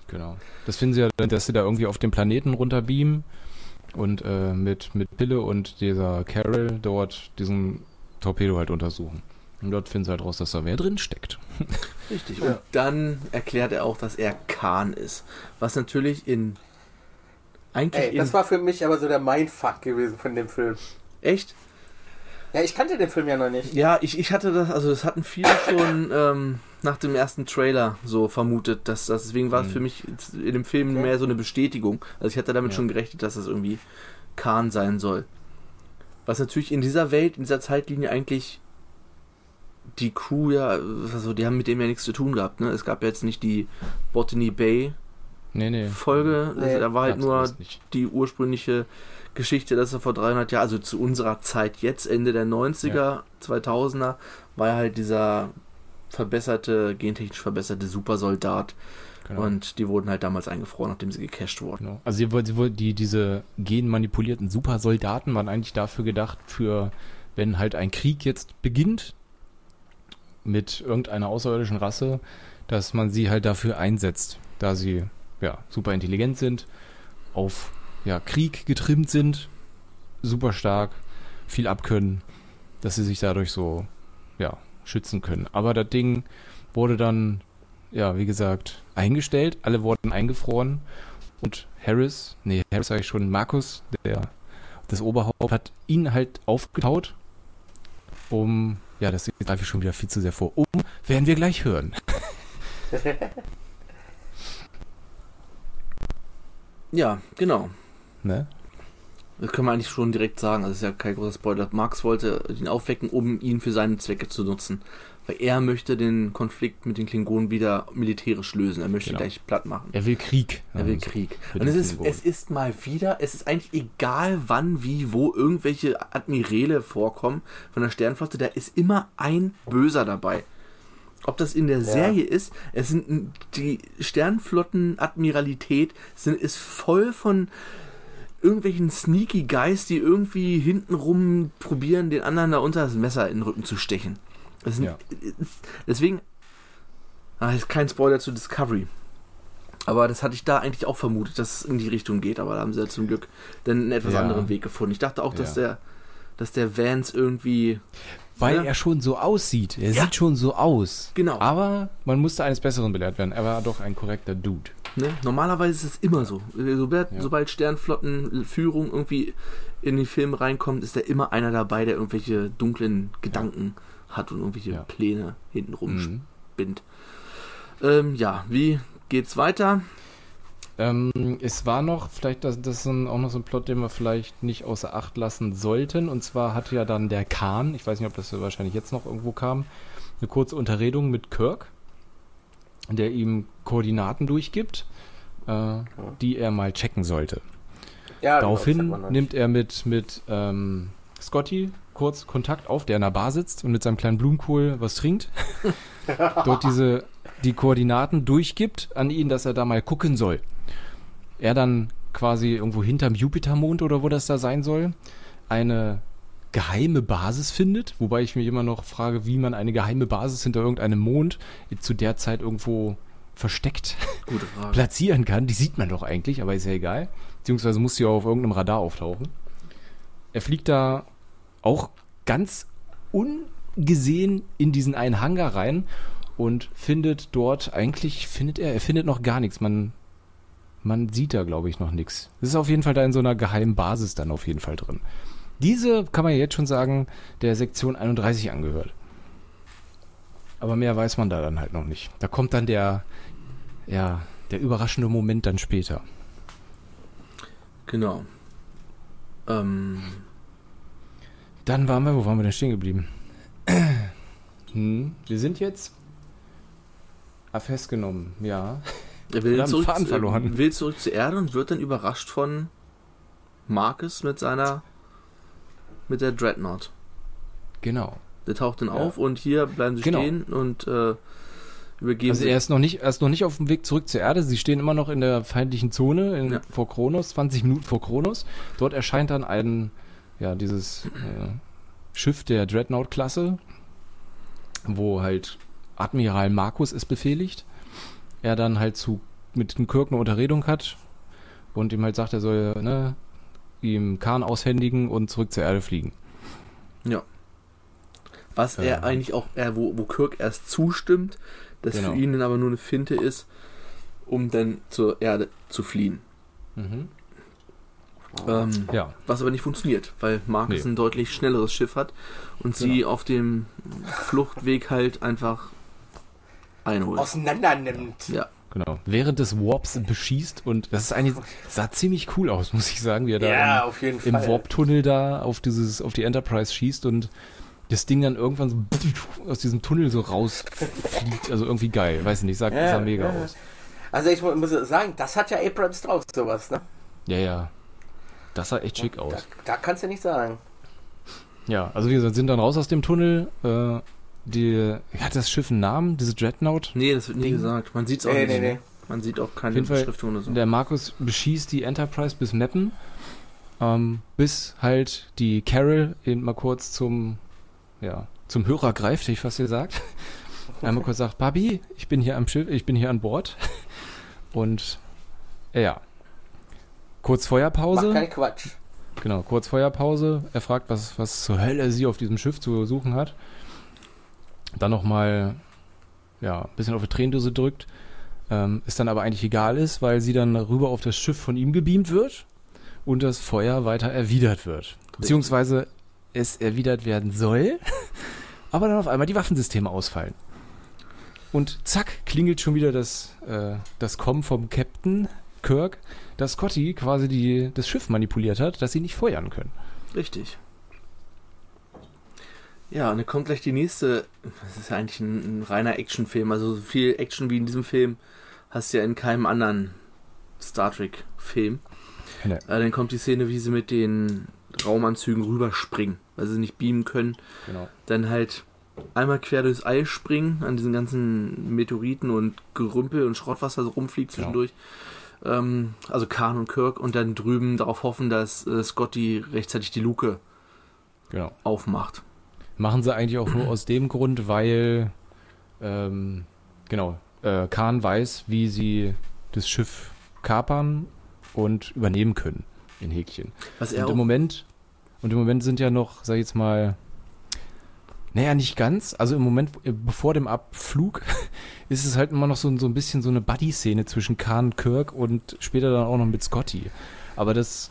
Genau. Das finden sie ja, dass sie da irgendwie auf dem Planeten runterbeamen und äh, mit, mit Pille und dieser Carol dort diesen Torpedo halt untersuchen. Und dort finden sie halt raus, dass da wer drin steckt. Richtig. Ja. Und dann erklärt er auch, dass er Khan ist. Was natürlich in eigentlich Ey, in, das war für mich aber so der Mindfuck gewesen von dem Film. echt Ja, ich kannte den Film ja noch nicht. Ja, ich, ich hatte das, also das hatten viele schon ähm, nach dem ersten Trailer so vermutet, dass das, deswegen war es Mhm. für mich in dem Film Okay. mehr so eine Bestätigung. Also ich hatte damit Ja. schon gerechnet, dass das irgendwie Khan sein soll. Was natürlich in dieser Welt, in dieser Zeitlinie eigentlich die Crew ja, also die haben mit dem ja nichts zu tun gehabt, ne? Es gab ja jetzt nicht die Botany Bay Nee, nee. Folge, Nee. also da war halt nur die ursprüngliche Geschichte, dass er vor 300 Jahren, also zu unserer Zeit jetzt, Ende der 90er, 2000er, war er halt dieser verbesserte, gentechnisch verbesserte Supersoldat Genau. und die wurden halt damals eingefroren, nachdem sie gecached wurden. Genau. Also woll- die, diese genmanipulierten Supersoldaten waren eigentlich dafür gedacht, für wenn halt ein Krieg jetzt beginnt mit irgendeiner außerirdischen Rasse, dass man sie halt dafür einsetzt, da sie ja super intelligent sind, auf ja, Krieg getrimmt sind, super stark, viel abkönnen, dass sie sich dadurch so ja, schützen können. Aber das Ding wurde dann ja, wie gesagt, eingestellt. Alle wurden eingefroren. Und Harris, nee, Harris sage ich schon, Markus, der das Oberhaupt, hat ihn halt aufgetaut, um, ja, das greife ich schon wieder viel zu sehr vor, um, werden wir gleich hören. Ja, genau. Ne? Das können wir eigentlich schon direkt sagen. Also das ist ja kein großer Spoiler. Marx wollte ihn aufwecken, um ihn für seine Zwecke zu nutzen. Weil er möchte den Konflikt mit den Klingonen wieder militärisch lösen. Er möchte Genau. gleich platt machen. Er will Krieg. Er will Also, Krieg. mit Und es ist, es ist mal wieder, es ist eigentlich egal wann, wie, wo irgendwelche Admiräle vorkommen von der Sternflotte, da ist immer ein Böser dabei. Ob das in der Serie ist, es sind die Sternflotten-Admiralität sind, ist voll von irgendwelchen sneaky Guys, die irgendwie hintenrum probieren, den anderen da unter das Messer in den Rücken zu stechen. Ja. Deswegen, ah, ist kein Spoiler zu Discovery. Aber das hatte ich da eigentlich auch vermutet, dass es in die Richtung geht, aber da haben sie ja zum Glück dann einen etwas Ja. anderen Weg gefunden. Ich dachte auch, dass Ja. der dass der Vance irgendwie Weil Ja. er schon so aussieht. Er Ja. sieht schon so aus. Genau. Aber man musste eines Besseren belehrt werden. Er war doch ein korrekter Dude. Ne? Normalerweise ist es immer so. Sobald, Ja. sobald Sternflottenführung irgendwie in die Filme reinkommt, ist da immer einer dabei, der irgendwelche dunklen Gedanken hat und irgendwelche Ja. Pläne hintenrum Mhm. spinnt. Ähm, ja, wie geht's weiter? Ähm, es war noch, vielleicht das, das ist ein, auch noch so ein Plot, den wir vielleicht nicht außer Acht lassen sollten. Und zwar hatte ja dann der Khan, ich weiß nicht, ob das wahrscheinlich jetzt noch irgendwo kam, eine kurze Unterredung mit Kirk, der ihm Koordinaten durchgibt, äh, die er mal checken sollte. Ja, Daraufhin genau, noch nimmt er mit, mit ähm, Scotty kurz Kontakt auf, der in der Bar sitzt und mit seinem kleinen Blumenkohl was trinkt. Dort diese, die Koordinaten durchgibt an ihn, dass er da mal gucken soll. Er dann quasi irgendwo hinterm Jupitermond oder wo das da sein soll, eine geheime Basis findet, wobei ich mich immer noch frage, wie man eine geheime Basis hinter irgendeinem Mond zu der Zeit irgendwo versteckt Gute Frage. platzieren kann. Die sieht man doch eigentlich, aber ist ja egal. Beziehungsweise muss sie auch auf irgendeinem Radar auftauchen. Er fliegt da auch ganz ungesehen in diesen einen Hangar rein und findet dort eigentlich, findet er, er findet noch gar nichts. Man, man sieht da, glaube ich, noch nichts. Das ist auf jeden Fall da in so einer geheimen Basis dann auf jeden Fall drin. Diese, kann man ja jetzt schon sagen, der Sektion 31 angehört. Aber mehr weiß man da dann halt noch nicht. Da kommt dann der, ja, der überraschende Moment dann später. Genau. Ähm, Dann waren wir, wo waren wir denn stehen geblieben? Hm, wir sind jetzt ah, festgenommen, ja. er will Wir haben zurück, Faden verloren. will zurück zur Erde und wird dann überrascht von Marcus mit seiner mit der Dreadnought. Genau. Der taucht dann Ja. auf und hier bleiben sie Genau. stehen und äh, übergeben Also er ist noch nicht, er ist noch nicht auf dem Weg zurück zur Erde. Sie stehen immer noch in der feindlichen Zone in, Ja. vor Kronos, 20 Minuten vor Kronos. Dort erscheint dann ein, ja, dieses äh, Schiff der Dreadnought-Klasse, wo halt Admiral Markus es befehligt. Er dann halt zu mit dem Kirk eine Unterredung hat und ihm halt sagt, er soll ne, ihm Kahn aushändigen und zurück zur Erde fliegen. Was er Ja. eigentlich auch, er, wo, wo Kirk erst zustimmt, das Genau. für ihn dann aber nur eine Finte ist, um dann zur Erde zu fliehen. Mhm. Ähm, Ja, was aber nicht funktioniert, weil Marcus Nee. ein deutlich schnelleres Schiff hat und sie auf dem Fluchtweg halt einfach einholt. auseinander nimmt. Ja, genau. Während des Warps beschießt und das ist eigentlich, sah ziemlich cool aus, muss ich sagen, wie er da Ja, im, auf jeden im Fall. Warp-Tunnel da auf dieses, auf die Enterprise schießt und das Ding dann irgendwann so aus diesem Tunnel so rausfliegt. Also irgendwie geil, weiß ich nicht, sah, Ja, sah mega ja. aus. Also ich mu- muss sagen, das hat ja Abrams drauf, sowas, ne? Ja, ja. Das sah echt schick Da, aus. da kannst du nicht sagen. Ja, also wir sind dann raus aus dem Tunnel. Äh, die, hat das Schiff einen Namen, diese Dreadnought? nee, das wird nie Ding. gesagt. Man sieht es auch Nee, nicht. nee, nee. Man sieht auch keine Beschriftung oder so. Der Markus beschießt die Enterprise bis Meppen, ähm, bis halt die Carol eben mal kurz zum, ja, zum Hörer greift, ich fast gesagt. Einmal kurz sagt, Babi, ich bin hier am Schiff, ich bin hier an Bord. Und äh, ja. Kurz Mach Feuerpause. keinen Quatsch. Genau, kurz Feuerpause. Er fragt, was, was zur Hölle sie auf diesem Schiff zu suchen hat. Dann nochmal, ja, ein bisschen auf die Tränendose drückt. Ähm, es dann aber eigentlich egal ist, weil sie dann rüber auf das Schiff von ihm gebeamt wird und das Feuer weiter erwidert wird. Beziehungsweise es erwidert werden soll, aber dann auf einmal die Waffensysteme ausfallen. Und zack, klingelt schon wieder das, äh, das Kommen vom Captain Kirk, dass Scotty quasi die, das Schiff manipuliert hat, dass sie nicht feuern können. Richtig. Ja, und dann kommt gleich die nächste. Das ist ja eigentlich ein, ein reiner Actionfilm. Also so viel Action wie in diesem Film hast du ja in keinem anderen Star Trek-Film. Nee. Äh, dann kommt die Szene, wie sie mit den Raumanzügen rüberspringen, weil sie nicht beamen können. Genau. Dann halt einmal quer durchs All springen, an diesen ganzen Meteoriten und Gerümpel und Schrott, was da so rumfliegt Genau. Ähm, also Khan und Kirk und dann drüben darauf hoffen, dass äh, Scotty rechtzeitig die Luke Genau. aufmacht. Machen sie eigentlich auch nur aus dem Grund, weil, ähm, genau, äh, Khan weiß, wie sie das Schiff kapern und übernehmen können, in Häkchen. Was er Und im Moment, und im Moment sind ja noch, sag ich jetzt mal, naja, nicht ganz. Also im Moment, äh, bevor dem Abflug, ist es halt immer noch so, so ein bisschen so eine Buddy-Szene zwischen Khan, Kirk und später dann auch noch mit Scotty. Aber das,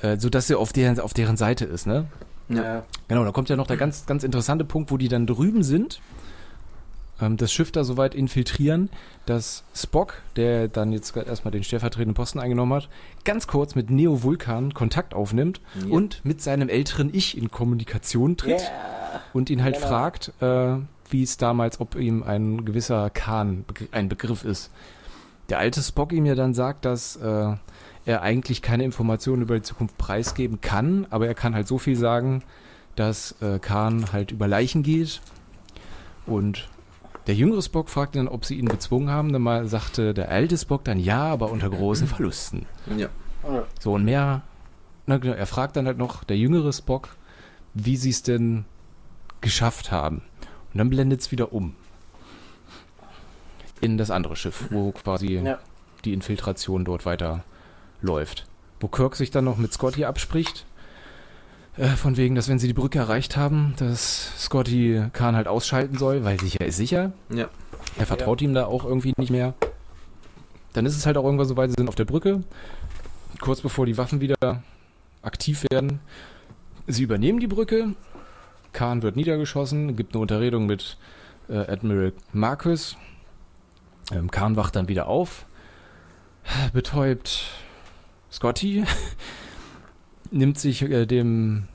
äh, so dass sie auf deren, auf deren Seite ist, ne? Ja. Genau, da kommt ja noch der ganz, ganz interessante Punkt, wo die dann drüben sind, ähm, das Schiff da soweit infiltrieren, dass Spock, der dann jetzt gerade erstmal den stellvertretenden Posten eingenommen hat, ganz kurz mit Neo Vulkan Kontakt aufnimmt Ja. und mit seinem älteren Ich in Kommunikation tritt Yeah. und ihn halt Genau. fragt, äh, wie es damals, ob ihm ein gewisser begr- ein Begriff ist. Der alte Spock ihm ja dann sagt, dass äh, er eigentlich keine Informationen über die Zukunft preisgeben kann, aber er kann halt so viel sagen, dass äh, Khan halt über Leichen geht. Und der jüngere Spock fragt dann, ob sie ihn bezwungen haben. Dann mal sagte der alte Spock dann ja, aber unter großen Verlusten. Ja. So und mehr. Na, genau, er fragt dann halt noch, der jüngere Spock, wie sie es denn geschafft haben. Und dann blendet es wieder um. In das andere Schiff, wo quasi Ja. die Infiltration dort weiter läuft. Wo Kirk sich dann noch mit Scotty abspricht. Äh, von wegen, dass wenn sie die Brücke erreicht haben, dass Scotty Khan halt ausschalten soll, weil sicher ist sicher. Ja. Er vertraut ihm da auch irgendwie nicht mehr. Dann ist es halt auch irgendwann so weit, sie sind auf der Brücke. Kurz bevor die Waffen wieder aktiv werden. Sie übernehmen die Brücke. Khan wird niedergeschossen, gibt eine Unterredung mit äh, Admiral Marcus. Ähm, Khan wacht dann wieder auf, betäubt Scotty, nimmt sich äh, dem,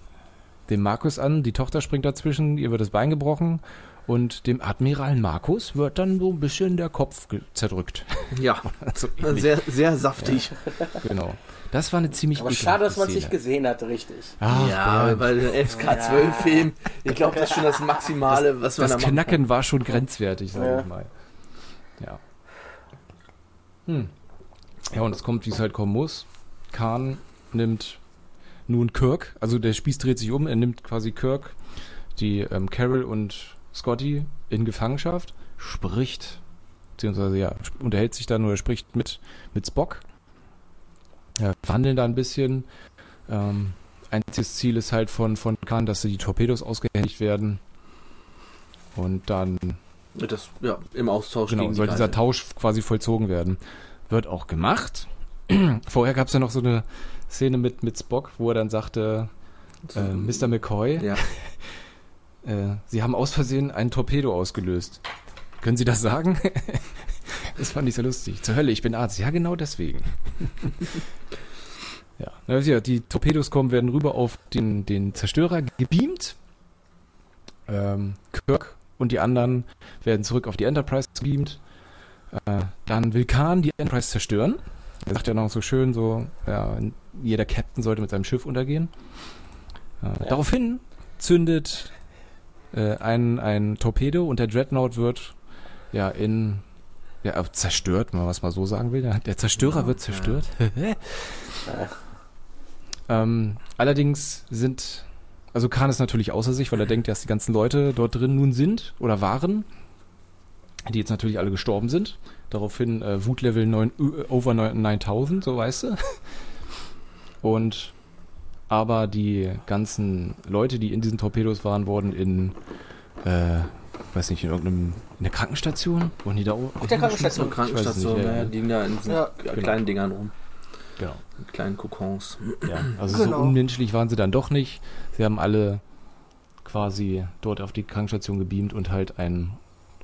dem Marcus an, die Tochter springt dazwischen, ihr wird das Bein gebrochen und dem Admiral Marcus wird dann so ein bisschen der Kopf zerdrückt. Ja. so. Sehr, sehr saftig. genau. Das war eine ziemlich Aber schade, dass man es nicht gesehen hat, richtig. Ach, ja, bei den FK12-Film, ich glaube, das ist schon das Maximale, was man das da Knacken war schon grenzwertig, sag Ja. ich mal. Ja. Hm. Ja, und es kommt, wie es halt kommen muss. Khan nimmt nun Kirk, also der Spieß dreht sich um, er nimmt quasi Kirk, die ähm, Carol und Scotty in Gefangenschaft, spricht, beziehungsweise ja, unterhält sich dann oder spricht mit, mit Spock. Ja, verhandeln da ein bisschen. Ähm, einziges Ziel ist halt von, von Khan, dass die Torpedos ausgehändigt werden. Und dann. Das, ja, im Austausch Genau, die soll dieser. Tausch quasi vollzogen werden. Wird auch gemacht. Vorher gab es ja noch so eine Szene mit, mit Spock, wo er dann sagte, äh, Mr. McCoy, Ja. äh, Sie haben aus Versehen ein Torpedo ausgelöst. Können Sie das sagen? das fand ich so lustig. Zur Hölle, ich bin Arzt. Ja, genau deswegen. ja. Ja, die Torpedos kommen, werden rüber auf den, den Zerstörer gebeamt. Ähm, Kirk und die anderen werden zurück auf die Enterprise gebeamt. Äh, dann will Khan die Enterprise zerstören. Er sagt ja noch so schön, so, ja, jeder Captain sollte mit seinem Schiff untergehen. Äh, Ja. Daraufhin zündet äh, ein, ein Torpedo und der Dreadnought wird ja in ja, zerstört, wenn man was mal so sagen will. Der, der Zerstörer Ja, wird zerstört. ähm, allerdings sind, also Khan ist natürlich außer sich, weil er denkt, dass die ganzen Leute dort drin nun sind oder waren, die jetzt natürlich alle gestorben sind. Daraufhin äh, Wutlevel 9, äh, over 9 9000, so weißt du. Und aber die ganzen Leute, die in diesen Torpedos waren, wurden in, äh, weiß nicht, in irgendeinem, in der Krankenstation? Wurden die da auch? Auf der Krankenstation. So Krankenstation, ja, ja. die liegen da in diesen Ja. kleinen Dingern rum. Genau. Mit kleinen Kokons. Ja, also Genau. so unmenschlich waren sie dann doch nicht. Sie haben alle quasi dort auf die Krankenstation gebeamt und halt einen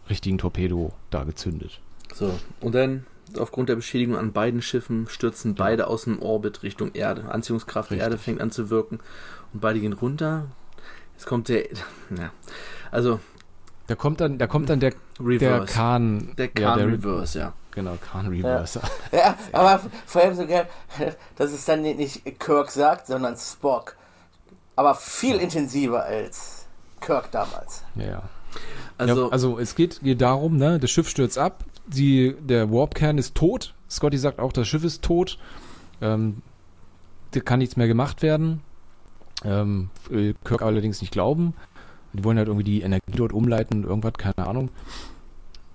richtigen Torpedo da gezündet. So, und dann aufgrund der Beschädigung an beiden Schiffen stürzen beide aus dem Orbit Richtung Erde. Anziehungskraft der Richtig. Erde fängt an zu wirken und beide gehen runter. Jetzt kommt der, ja, also Da kommt dann, da kommt dann der, der Reverse. Khan. Der ja, Khan der, Reverse, ja. Genau, Khan Reverse. Ja, aber vor allem so geil, dass es dann nicht Kirk sagt, sondern Spock. Aber viel intensiver als Kirk damals. Ja, ja. Also, ja, also es geht, geht darum, ne, das Schiff stürzt ab, die, der Warpkern ist tot. Scotty sagt auch, das Schiff ist tot. Ähm, da kann nichts mehr gemacht werden. Ähm, Kirk allerdings nicht glauben. Die wollen halt irgendwie die Energie dort umleiten, irgendwas, keine Ahnung.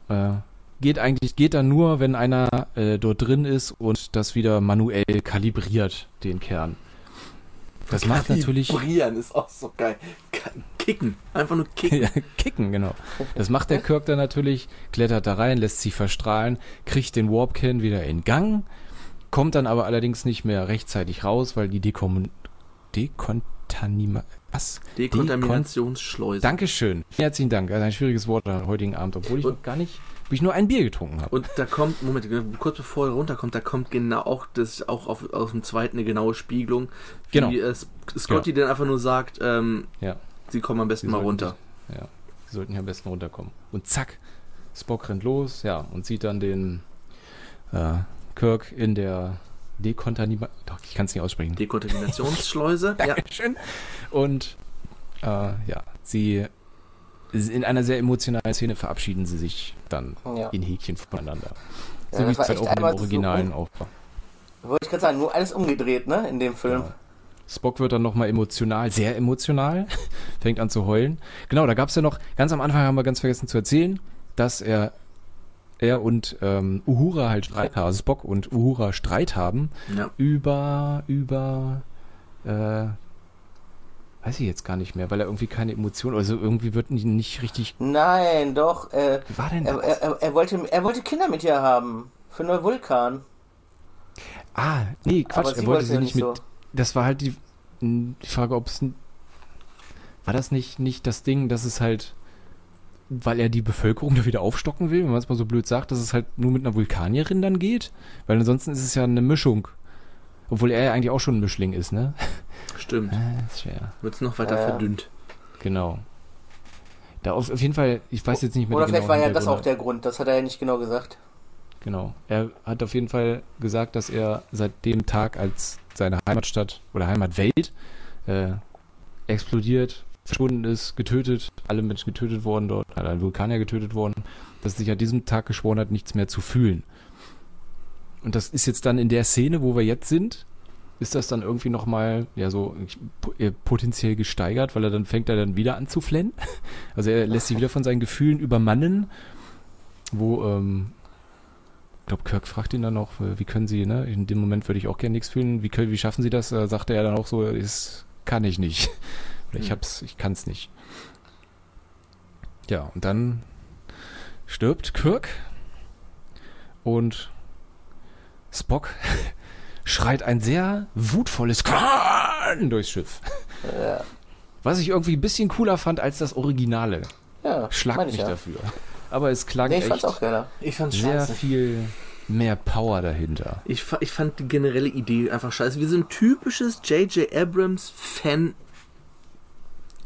Äh, geht eigentlich, geht dann nur, wenn einer äh, dort drin ist und das wieder manuell kalibriert, den Kern. Das macht natürlich. Kalibrieren ist auch so geil. Kicken. Einfach nur kicken. Ja, kicken, genau. Das macht der Kirk dann natürlich, klettert da rein, lässt sich verstrahlen, kriegt den Warpcan wieder in Gang, kommt dann aber allerdings nicht mehr rechtzeitig raus, weil die Dekom Dekontanima was? Dekontaminationsschleuse. Dankeschön. Vielen herzlichen Dank. Also ein schwieriges Wort am heutigen Abend, obwohl ich Und- noch gar nicht, ob ich nur ein Bier getrunken habe. Und da kommt, Moment, kurz bevor er runterkommt, da kommt genau auch das auch auf, aus dem zweiten eine genaue Spiegelung. Wie Genau. äh, Scotty dann einfach nur sagt, ähm, Ja. sie kommen am besten Sie mal runter. Ja. Die sollten hier am besten runterkommen. Und zack, Spock rennt los, ja, und sieht dann den äh, Kirk in der Dekontamination. Doch, ich kann es nicht aussprechen. Dekontaminationsschleuse. ja. Und äh, ja, sie in einer sehr emotionalen Szene verabschieden sie sich dann Ja. in Häkchen voneinander. Ja, so wie es halt auch in dem einmal so Originalen um- auch war. Wollte ich gerade sagen, nur alles umgedreht, ne, in dem Film. Genau. Spock wird dann nochmal emotional, sehr emotional, fängt an zu heulen. Genau, da gab es ja noch, ganz am Anfang haben wir ganz vergessen zu erzählen, dass er, er und ähm, Uhura halt Streit haben, also Spock und Uhura Streit haben ja. über, über, äh, weiß ich jetzt gar nicht mehr, weil er irgendwie keine Emotionen, also irgendwie wird nicht, nicht richtig, Nein, doch, äh, wie war denn er, das? er, er, er, wollte, er wollte Kinder mit ihr haben. Für Neuvulkan. ah, nee, Quatsch, Aber er wollte sie nicht mit, so. das war halt die, die Frage, ob es, war das nicht, nicht das Ding, dass es halt, weil er die Bevölkerung da wieder aufstocken will, wenn man es mal so blöd sagt, dass es halt nur mit einer Vulkanierin dann geht? Weil ansonsten ist es ja eine Mischung. Obwohl er ja eigentlich auch schon ein Mischling ist, ne? Stimmt. Ist schwer. Wird es noch weiter Ja, ja. verdünnt. Genau. Da auf, auf jeden Fall, ich weiß jetzt nicht mehr Oder die vielleicht war ja das auch der Grund, das hat er ja nicht genau gesagt. Genau. Er hat auf jeden Fall gesagt, dass er seit dem Tag, als seine Heimatstadt oder Heimatwelt äh, explodiert, verschwunden ist, getötet, alle Menschen getötet worden dort, alle Vulkanier getötet worden, dass er sich an diesem Tag geschworen hat, nichts mehr zu fühlen. Und das ist jetzt dann in der Szene, wo wir jetzt sind, ist das dann irgendwie nochmal, ja, so äh, potenziell gesteigert, weil er dann fängt er dann wieder an zu flennen. Also er lässt sich wieder von seinen Gefühlen übermannen, wo, ähm, ich glaube, Kirk fragt ihn dann noch, äh, wie können Sie, ne? In dem Moment würde ich auch gerne nichts fühlen. Wie, können, wie schaffen Sie das? Äh, sagte er dann auch so, das kann ich nicht. Oder ich Hm. hab's, ich kann's nicht. Ja, und dann stirbt Kirk und Spock schreit ein sehr wutvolles Khan durchs Schiff. Ja, Was ich irgendwie ein bisschen cooler fand als das Originale. ja Schlag mich ich ja. dafür. Aber es klang Nee, ich echt fand's auch geiler. Ich fand's sehr scheiße. viel mehr Power dahinter. Ich, ich fand die generelle Idee einfach scheiße. Wir sind typisches J.J. Abrams Fan.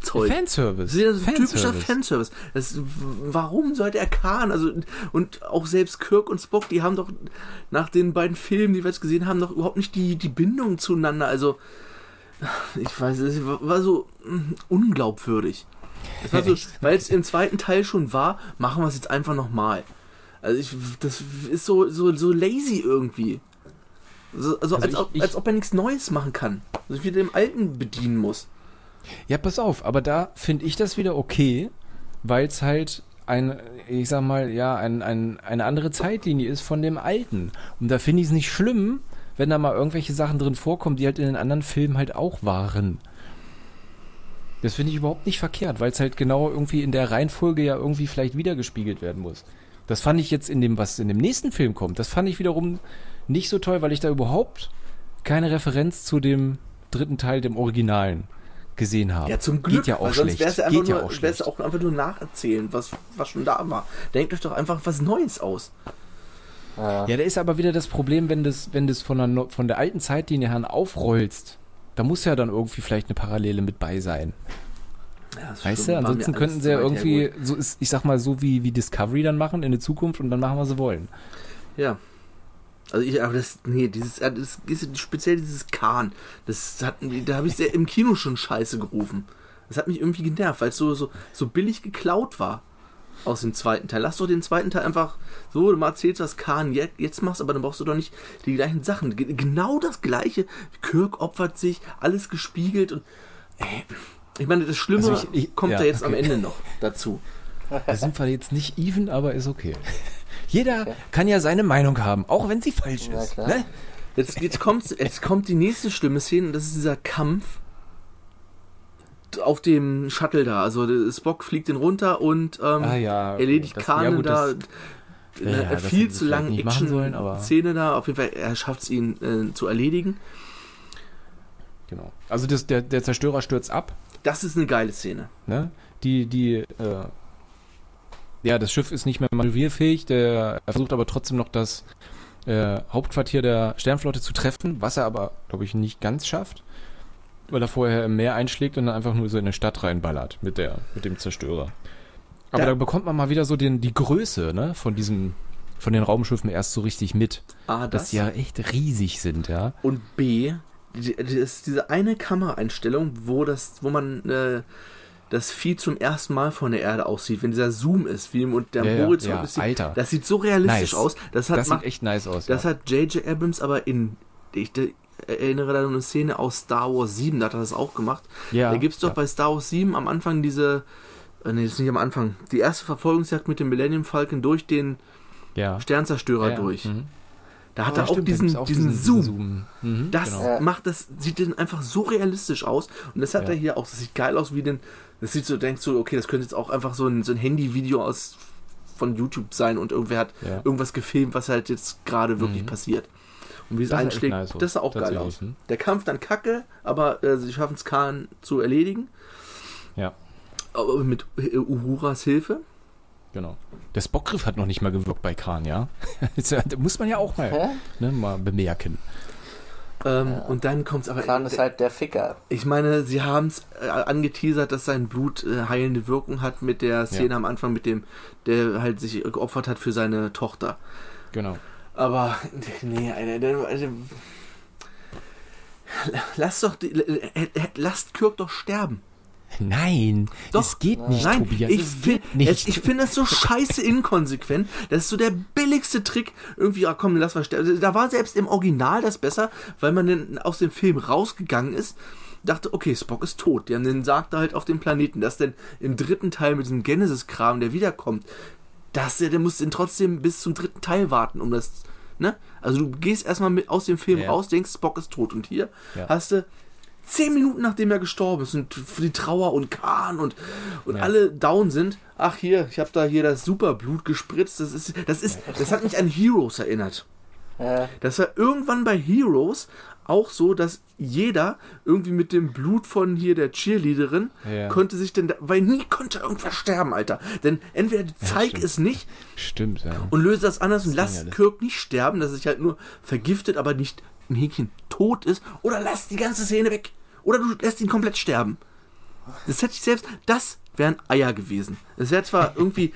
Zeug. Fanservice. Das ist ja so ein typischer Fanservice. Das, warum sollte er Khan? Also, und auch selbst Kirk und Spock, die haben doch nach den beiden Filmen, die wir jetzt gesehen haben, noch überhaupt nicht die, die Bindung zueinander. Also, ich weiß, es war so mm, unglaubwürdig. Es war so, weil es im zweiten Teil schon war, machen wir es jetzt einfach nochmal. Also, ich, das ist so, so, so lazy irgendwie. So, also, Also als, ich- ob, ich- als ob er nichts Neues machen kann. Also, ich wieder dem Alten bedienen muss. Ja, pass auf, aber da finde ich das wieder okay, weil es halt ein, ich sag mal, ja, ein, ein, eine andere Zeitlinie ist von dem Alten. Und da finde ich es nicht schlimm, wenn da mal irgendwelche Sachen drin vorkommen, die halt in den anderen Filmen halt auch waren. Das finde ich überhaupt nicht verkehrt, weil es halt genau irgendwie in der Reihenfolge ja irgendwie vielleicht wiedergespiegelt werden muss. Das fand ich jetzt in dem, was in dem nächsten Film kommt, das fand ich wiederum nicht so toll, weil ich da überhaupt keine Referenz zu dem dritten Teil, dem Originalen, gesehen habe. Ja, zum Glück. Geht ja auch sonst schlecht. wäre es ja Geht ja auch schlecht. ja auch einfach nur nacherzählen, was, was schon da war. Denkt euch doch einfach was Neues aus. Ja. Ja, da ist aber wieder das Problem, wenn das, wenn das von der, von der alten Zeitlinie her aufrollst, da muss ja dann irgendwie vielleicht eine Parallele mit bei sein. Ja, Weißt stimmt, du? Ansonsten könnten sie ja irgendwie, so ist, ich sag mal, so wie, wie Discovery dann machen in der Zukunft und dann machen, was sie wollen. Ja. Also ich, aber das, nee, dieses, äh, das ist speziell dieses Kahn, das hat, da habe ich sehr im Kino schon Scheiße gerufen. Das hat mich irgendwie genervt, weil es so, so, so billig geklaut war aus dem zweiten Teil. Lass doch den zweiten Teil einfach so, du mal erzählst was Kahn jetzt, jetzt machst, aber dann brauchst du doch nicht die gleichen Sachen. Ge- Genau das gleiche. Kirk opfert sich, alles gespiegelt und ey, ich meine, das Schlimme Also ich- ich- kommt ja, da jetzt am okay. Ende noch dazu. Da sind wir jetzt nicht even, aber ist okay. Jeder kann ja seine Meinung haben, auch wenn sie falsch Ja, ist. Ne? Jetzt, jetzt, kommt, jetzt kommt die nächste schlimme Szene und das ist dieser Kampf auf dem Shuttle da. Also Spock fliegt den runter und ähm, Ah ja, erledigt Das- ja, gut, da. Eine Ja, ja, das viel zu lange Action-Szene da. Auf jeden Fall, er schafft es ihn äh, zu erledigen. Genau. Also das, der, der Zerstörer stürzt ab Das ist eine geile Szene. Ne? Die, die, äh, ja, das Schiff ist nicht mehr manövrierfähig, der, er versucht aber trotzdem noch das äh, Hauptquartier der Sternflotte zu treffen, was er aber, glaube ich, nicht ganz schafft, weil er vorher im Meer einschlägt und dann einfach nur so in eine Stadt reinballert mit, der, mit dem Zerstörer. Aber Ja. da bekommt man mal wieder so den, die Größe, ne, von diesem, von den Raumschiffen erst so richtig mit. A, Dass das. die ja echt riesig sind, ja. Und B, die, die ist diese eine Kameraeinstellung, wo das, wo man äh, das Vieh zum ersten Mal von der Erde aussieht, wenn dieser Zoom ist, wie im der Ja, Horizont ja, ist. Alter. Das sieht so realistisch Nice. aus. Das hat Das macht, sieht echt nice aus. Das ja. hat J.J. Abrams aber in. Ich erinnere da an eine Szene aus Star Wars 7, da hat er das auch gemacht. Ja, da gibt es doch bei Star Wars 7 am Anfang diese. Äh, nee, das ist nicht am Anfang. Die erste Verfolgungsjagd mit dem Millennium Falcon durch den. Sternzerstörer durch. Mhm. Da hat Ja, er auch stimmt, diesen, auch diesen, Zoom. Mhm, Das genau. Macht das, sieht dann einfach so realistisch aus. Und das hat Ja. er hier auch. Das sieht geil aus wie den. Das sieht so, denkst du, okay, das könnte jetzt auch einfach so ein, so ein Handyvideo aus von YouTube sein und irgendwer hat Ja. irgendwas gefilmt, was halt jetzt gerade wirklich Mhm. passiert. Und wie es einschlägt, nice das sah auch geil aus. hm. Der Kampf dann kacke, aber äh, sie schaffen es Khan zu erledigen. Ja, Aber mit äh, Uhuras Hilfe. Genau. Der Spockgriff hat noch nicht mal gewirkt bei Khan, ja. Das ja- muss man ja auch mal, ne, mal bemerken. Ähm, Und dann kommt es aber. Khan ist halt der Ficker. Ich meine, sie haben es äh, angeteasert, dass sein Blut äh, heilende Wirkung hat mit der Szene Ja. am Anfang, mit dem, der halt sich geopfert hat für seine Tochter. Genau. Aber, nee, Alter, lass doch, die- äh, äh, lasst Kirk doch sterben. Nein, Doch. es geht nicht, Nein, Tobias. ich finde geht nicht. ich find das so scheiße inkonsequent. Das ist so der billigste Trick. Irgendwie, ja komm, lass mal sterben. Da war selbst im Original das besser, weil man dann aus dem Film rausgegangen ist, dachte, okay, Spock ist tot. Die haben den Sarg da halt auf dem Planeten. Das denn im dritten Teil mit diesem Genesis-Kram, der wiederkommt, das, der, der muss den trotzdem bis zum dritten Teil warten, um das, ne? Also du gehst erstmal mit aus dem Film Ja. raus, denkst, Spock ist tot. Und hier Ja. hast du zehn Minuten nachdem er gestorben ist und für die Trauer und Kahn und, und Ja. alle down sind. Ach hier, ich habe da hier das Superblut gespritzt. Das ist, das ist, das hat mich an Heroes erinnert. Ja. Das war irgendwann bei Heroes auch so, dass jeder irgendwie mit dem Blut von hier der Cheerleaderin Ja. konnte sich denn, da- weil nie konnte irgendwer sterben, Alter. Denn entweder zeig es nicht Stimmt, ja. und löse das anders und Das lass ging ja Kirk nicht sterben, dass er sich halt nur vergiftet, aber nicht im Häkchen tot ist. Oder lass die ganze Szene weg. Oder du lässt ihn komplett sterben. Das hätte ich selbst, das wären Eier gewesen. Das wäre zwar irgendwie,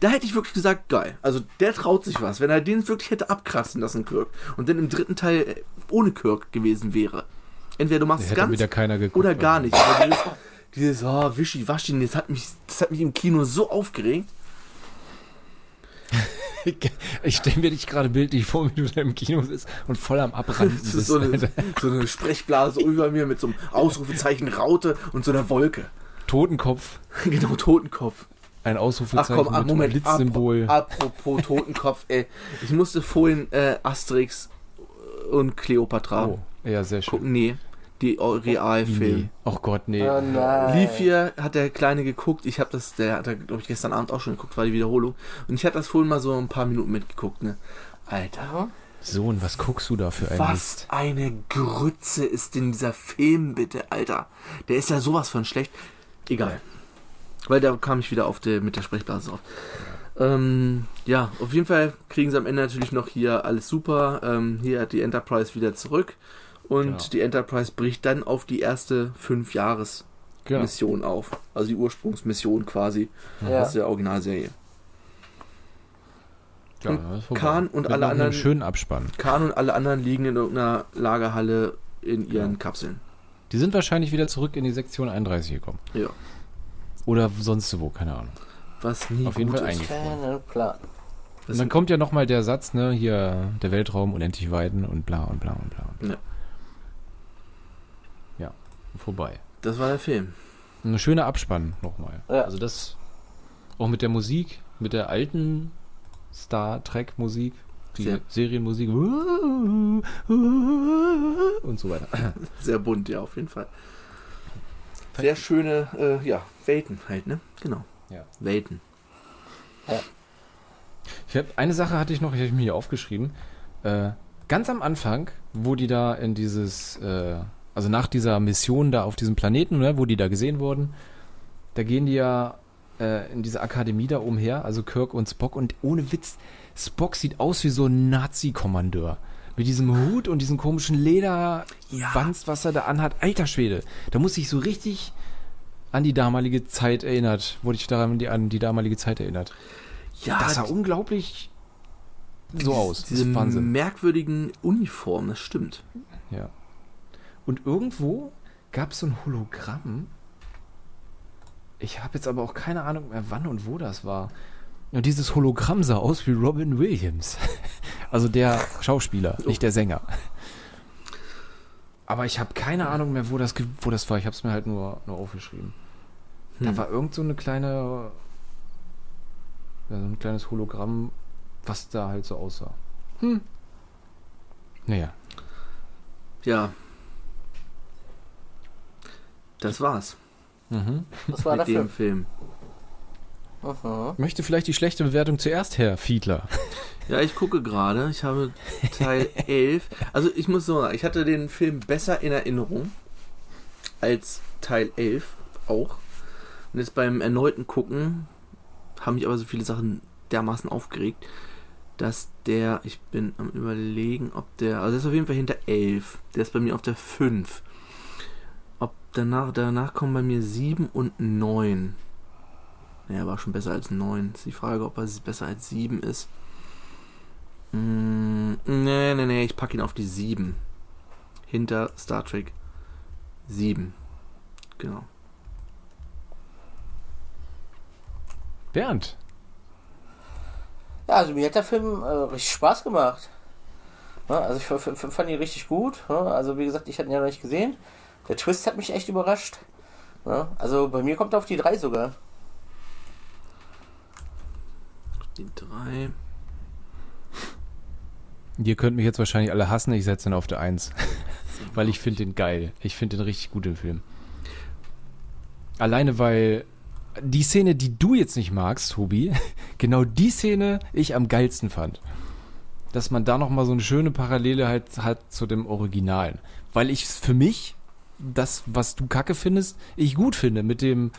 da hätte ich wirklich gesagt, geil. Also der traut sich was, wenn er den wirklich hätte abkratzen lassen, Kirk. Und dann im dritten Teil äh, ohne Kirk gewesen wäre. Entweder du machst es ganz wieder keiner geguckt. oder gar nicht. Aber dieses, dieses oh, Wischiwaschi, das hat mich, das hat mich im Kino so aufgeregt. Ich stelle mir dich gerade bildlich vor, wie du da im Kino bist und voll am Abranden Das ist bist. so eine, so eine Sprechblase über mir mit so einem Ausrufezeichen Raute und so einer Wolke. Totenkopf, Genau, Totenkopf. ein Ach Ausrufezeichen komm, ab, mit Moment. Blitzsymbol. Ap apropos Totenkopf, ey. Ich musste vorhin äh, Asterix und Cleopatra Oh, ja, sehr schön. gucken. Nee, die Realfilm. Nee. Oh Gott, nee. Oh nein. Lief hier, hat der Kleine geguckt. Ich habe das, der hat, glaube ich, gestern Abend auch schon geguckt, war die Wiederholung. Und ich hatte das vorhin mal so ein paar Minuten mitgeguckt, ne? Alter, Sohn, was guckst du da für ein was Mist? eine Grütze ist denn dieser Film, bitte, Alter. Der ist ja sowas von schlecht. Egal. Weil da kam ich wieder auf der, mit der Sprechblase drauf. Ähm, ja, auf jeden Fall kriegen sie am Ende natürlich noch hier alles super. Ähm, hier hat die Enterprise wieder zurück. Und Genau. die Enterprise bricht dann auf die erste fünf Jahres Genau. Mission auf. Also die Ursprungsmission quasi Ja. aus der Originalserie. Ja, Und. Khan und Mit alle anderen- schönen Abspann. Khan und alle anderen liegen in irgendeiner Lagerhalle in ihren Ja. Kapseln. Die sind wahrscheinlich wieder zurück in die Sektion 31 gekommen. Ja. Oder sonst wo, keine Ahnung. Was nie Auf jeden gut Fall ist. Plan. Und dann kommt ja nochmal der Satz, ne, hier, der Weltraum unendlich weiten und bla und bla und bla. Und bla. Ja. Ja, vorbei. Das war der Film. Ein schöner Abspann nochmal. Ja. Also das, auch mit der Musik, mit der alten Star Trek Musik, die Sehr. Serienmusik und so weiter. Sehr bunt, ja, auf jeden Fall. Sehr schöne, äh, ja, Welten halt, ne? Genau. Ja. Welten. Ich hab, eine Sache hatte ich noch, ich habe mir hier aufgeschrieben. Äh, ganz am Anfang, wo die da in dieses, äh, also nach dieser Mission da auf diesem Planeten, ne, wo die da gesehen wurden, da gehen die ja äh, in diese Akademie da umher, also Kirk und Spock. Und ohne Witz, Spock sieht aus wie so ein Nazi-Kommandeur. Mit diesem Hut und diesem komischen Lederwanst, was er da anhat. Alter Schwede, da muss ich so richtig an die damalige Zeit erinnert. Wurde ich daran an die, an die damalige Zeit erinnert. Ja, Das sah unglaublich so aus. Diese Wahnsinn. merkwürdigen Uniformen, das stimmt. Ja. Und irgendwo gab es so ein Hologramm. Ich habe jetzt aber auch keine Ahnung mehr, wann und wo das war. Und dieses Hologramm sah aus wie Robin Williams. Also der Schauspieler, nicht der Sänger. Aber ich habe keine Ahnung mehr, wo das, wo das war. Ich habe es mir halt nur, nur aufgeschrieben. Da Hm. war irgend so eine kleine, ja, so ein kleines Hologramm, was da halt so aussah. Hm. Naja. Ja. Das war's Mhm. Das war mit dafür. dem Film. Mhm. Möchte vielleicht die schlechte Bewertung zuerst, Herr Fiedler? Ja, ich gucke gerade. Ich habe Teil 11. Also ich muss so sagen, ich hatte den Film besser in Erinnerung als Teil 11 auch. Und jetzt beim erneuten Gucken haben mich aber so viele Sachen dermaßen aufgeregt, dass der, ich bin am überlegen, ob der, also der ist auf jeden Fall hinter 11. Der ist bei mir auf der 5. Danach, danach kommen bei mir 7 und 9. Naja, war schon besser als 9. Ist die Frage, ob er besser als 7 ist. Mm, nee, nee, nee, ich packe ihn auf die 7. Hinter Star Trek 7. Genau. Bernd. Ja, also mir hat der Film äh, richtig Spaß gemacht. Ja, also ich fand ihn richtig gut. Ja, also wie gesagt, ich hatte ihn ja noch nicht gesehen. Der Twist hat mich echt überrascht. Ja, also bei mir kommt er auf die 3 sogar. Die 3. Ihr könnt mich jetzt wahrscheinlich alle hassen, ich setze ihn auf der 1. weil ich finde den geil. Ich finde den richtig gut, den Film. Alleine weil die Szene, die du jetzt nicht magst, Tobi, genau die Szene ich am geilsten fand. Dass man da nochmal so eine schöne Parallele halt hat zu dem Originalen. Weil ich für mich das, was du kacke findest, ich gut finde mit dem,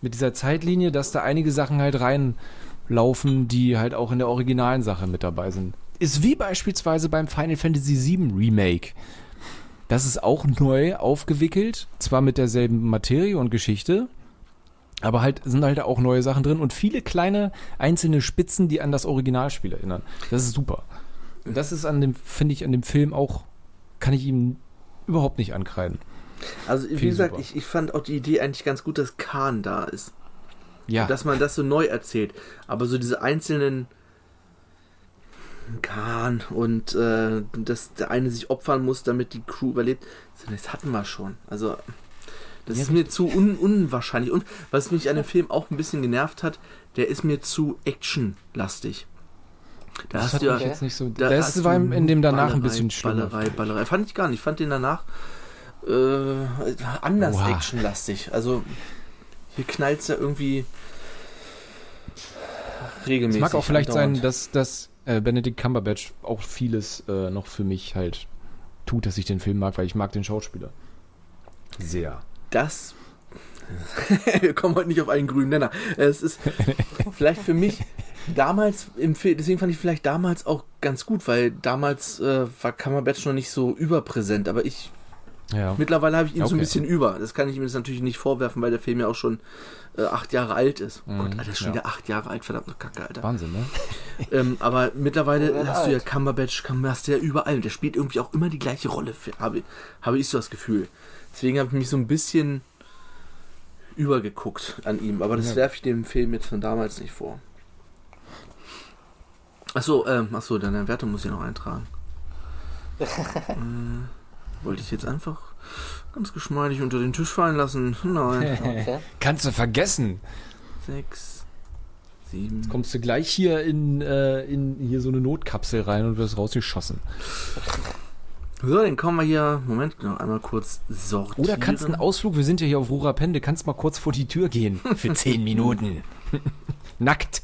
mit dieser Zeitlinie, dass da einige Sachen halt reinlaufen, die halt auch in der originalen Sache mit dabei sind. Ist wie beispielsweise beim Final Fantasy VII Remake. Das ist auch neu aufgewickelt, zwar mit derselben Materie und Geschichte, aber halt sind halt auch neue Sachen drin und viele kleine einzelne Spitzen, die an das Originalspiel erinnern. Das ist super. Das ist an dem, finde ich, an dem Film auch, kann ich ihm überhaupt nicht ankreiden. Also, wie Viel gesagt, ich, ich fand auch die Idee eigentlich ganz gut, dass Khan da ist. Ja, Dass man das so neu erzählt. Aber so diese einzelnen Khan und äh, dass der eine sich opfern muss, damit die Crew überlebt, das hatten wir schon. Also, das Ja, ist mir zu un unwahrscheinlich. Und was mich an dem Film auch ein bisschen genervt hat, der ist mir zu actionlastig. Da das hast du ja. jetzt nicht so. Da das war in dem danach Ballerei, ein bisschen schlimmer. Ballerei, Ballerei. Fand ich gar nicht. Ich fand den danach äh, anders Oha. actionlastig. Also hier knallt ja irgendwie regelmäßig. Es mag auch vielleicht sein, dass, dass äh, Benedict Cumberbatch auch vieles äh, noch für mich halt tut, dass ich den Film mag, weil ich mag den Schauspieler. Sehr. das. Wir kommen heute nicht auf einen grünen Nenner. Es ist vielleicht für mich damals im Film, deswegen fand ich vielleicht damals auch ganz gut, weil damals äh, war Cumberbatch noch nicht so überpräsent, aber ich Ja. Mittlerweile habe ich ihn so ein Okay. bisschen über. Das kann ich ihm jetzt natürlich nicht vorwerfen, weil der Film ja auch schon äh, acht Jahre alt ist. Oh Mhm, Gott, Alter, ist schon ja. wieder acht Jahre alt, verdammt noch Kacke, Alter. Wahnsinn, ne? ähm, aber mittlerweile Er wird hast du ja alt. Cumberbatch, Cumberbatch hast du ja überall. Der spielt irgendwie auch immer die gleiche Rolle, habe, habe ich so das Gefühl. Deswegen habe ich mich so ein bisschen übergeguckt an ihm. Aber das Ja. werfe ich dem Film jetzt von damals nicht vor. Achso, ähm, achso, deine Wertung muss ich noch eintragen. wollte ich jetzt einfach ganz geschmeidig unter den Tisch fallen lassen. Nein. Okay. Kannst du vergessen. Sechs, sieben. Kommst du gleich hier in, äh, in hier so eine Notkapsel rein und wirst rausgeschossen. So, dann kommen wir hier. Moment, noch einmal kurz sortieren. Oder kannst einen Ausflug, wir sind ja hier auf Rurapende, kannst mal kurz vor die Tür gehen. Für zehn Minuten. Nackt.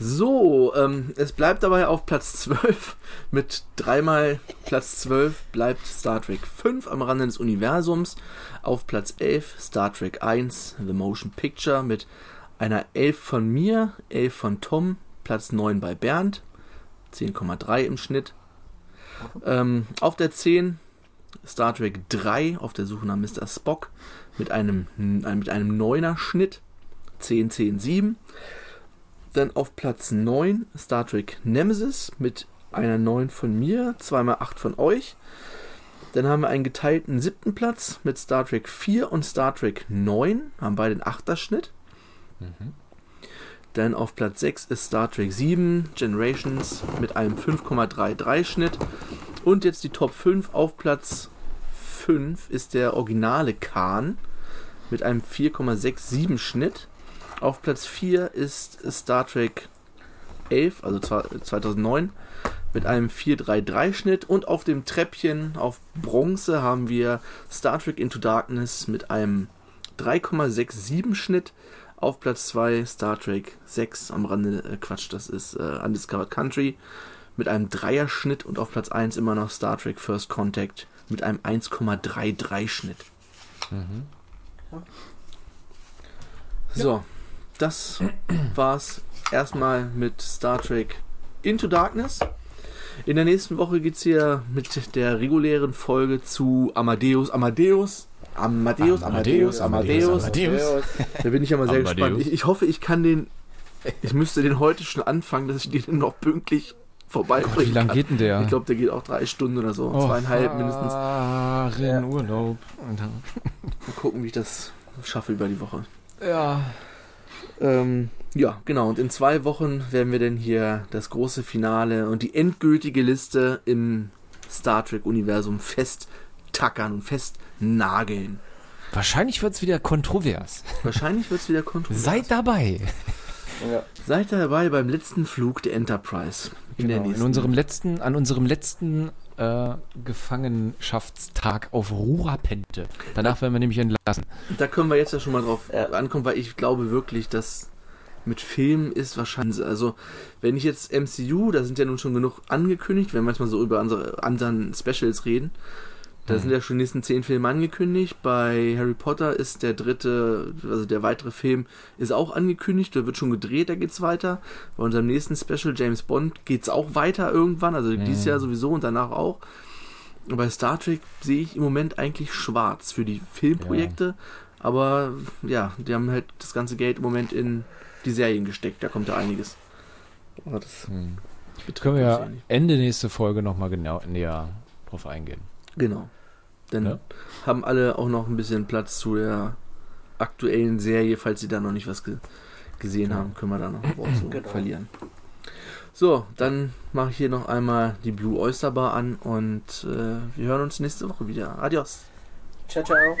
So, ähm, es bleibt dabei auf Platz 12. Mit dreimal Platz 12 bleibt Star Trek 5 am Rande des Universums. Auf Platz 11 Star Trek 1 The Motion Picture mit einer 11 von mir, 11 von Tom, Platz 9 bei Bernd, 10,3 im Schnitt. Ähm, auf der 10 Star Trek 3 auf der Suche nach Mr. Spock mit einem, mit einem 9er Schnitt. 10, 10, 7. Dann auf Platz 9 Star Trek Nemesis mit einer 9 von mir, 2x8 von euch. Dann haben wir einen geteilten siebten Platz mit Star Trek 4 und Star Trek 9, haben beide einen 8er Schnitt. Dann auf Platz 6 ist Star Trek 7 Generations mit einem 5,33 Schnitt. Und jetzt die Top 5. Auf Platz 5 ist der originale Khan mit einem 4,67 Schnitt. Auf Platz 4 ist Star Trek 11, also 2009, mit einem 433 Schnitt. Und auf dem Treppchen auf Bronze haben wir Star Trek Into Darkness mit einem 3,67 Schnitt. Auf Platz 2 Star Trek 6 am Rande, äh, Quatsch, das ist äh, Undiscovered Country mit einem Dreier-Schnitt und auf Platz 1 immer noch Star Trek First Contact mit einem 1,33 Schnitt. Mhm. So, das war's erstmal mit Star Trek Into Darkness. In der nächsten Woche geht's hier mit der regulären Folge zu Amadeus. Amadeus. Amadeus, Amadeus, Amadeus, Amadeus. Amadeus. Da bin ich ja mal sehr Amadeus. gespannt. Ich, ich, hoffe, ich kann den. Ich müsste den heute schon anfangen, dass ich den noch pünktlich vorbeibringen Wie lange geht denn der? Ich glaube, der geht auch drei Stunden oder so. Oh, zweieinhalb mindestens. Ja. Urlaub. Mal gucken, wie ich das schaffe über die Woche. Ja. Ähm, ja, genau. Und in zwei Wochen werden wir dann hier das große Finale und die endgültige Liste im Star Trek-Universum festtackern und festnageln. Wahrscheinlich wird es wieder kontrovers. Wahrscheinlich wird es wieder kontrovers. Seid dabei. Ja. Seid dabei beim letzten Flug der Enterprise. In, genau, in unserem letzten, an unserem letzten äh, Gefangenschaftstag auf Rurapente. Danach werden wir nämlich entlassen. Da können wir jetzt ja schon mal drauf äh, ankommen, weil ich glaube wirklich, dass mit Filmen ist wahrscheinlich, also wenn ich jetzt MCU, da sind ja nun schon genug angekündigt, wenn wir manchmal so über unsere anderen Specials reden, da mhm. sind ja schon die nächsten zehn Filme angekündigt. Bei Harry Potter ist der dritte, also der weitere Film ist auch angekündigt. Der wird schon gedreht, da geht's weiter. Bei unserem nächsten Special James Bond geht's auch weiter irgendwann, also mhm. dieses Jahr sowieso und danach auch. Und bei Star Trek sehe ich im Moment eigentlich schwarz für die Filmprojekte. Ja. Aber ja, die haben halt das ganze Geld im Moment in die Serien gesteckt. Da kommt ja einiges. Aber das mhm. können wir ja Ende nächste Folge nochmal genau näher drauf eingehen. Genau. Dann ja. haben alle auch noch ein bisschen Platz zu der aktuellen Serie, falls sie da noch nicht was ge gesehen ja. haben, können wir da noch so genau. verlieren. So, dann mache ich hier noch einmal die Blue Oyster Bar an und äh, wir hören uns nächste Woche wieder. Adios. Ciao, ciao.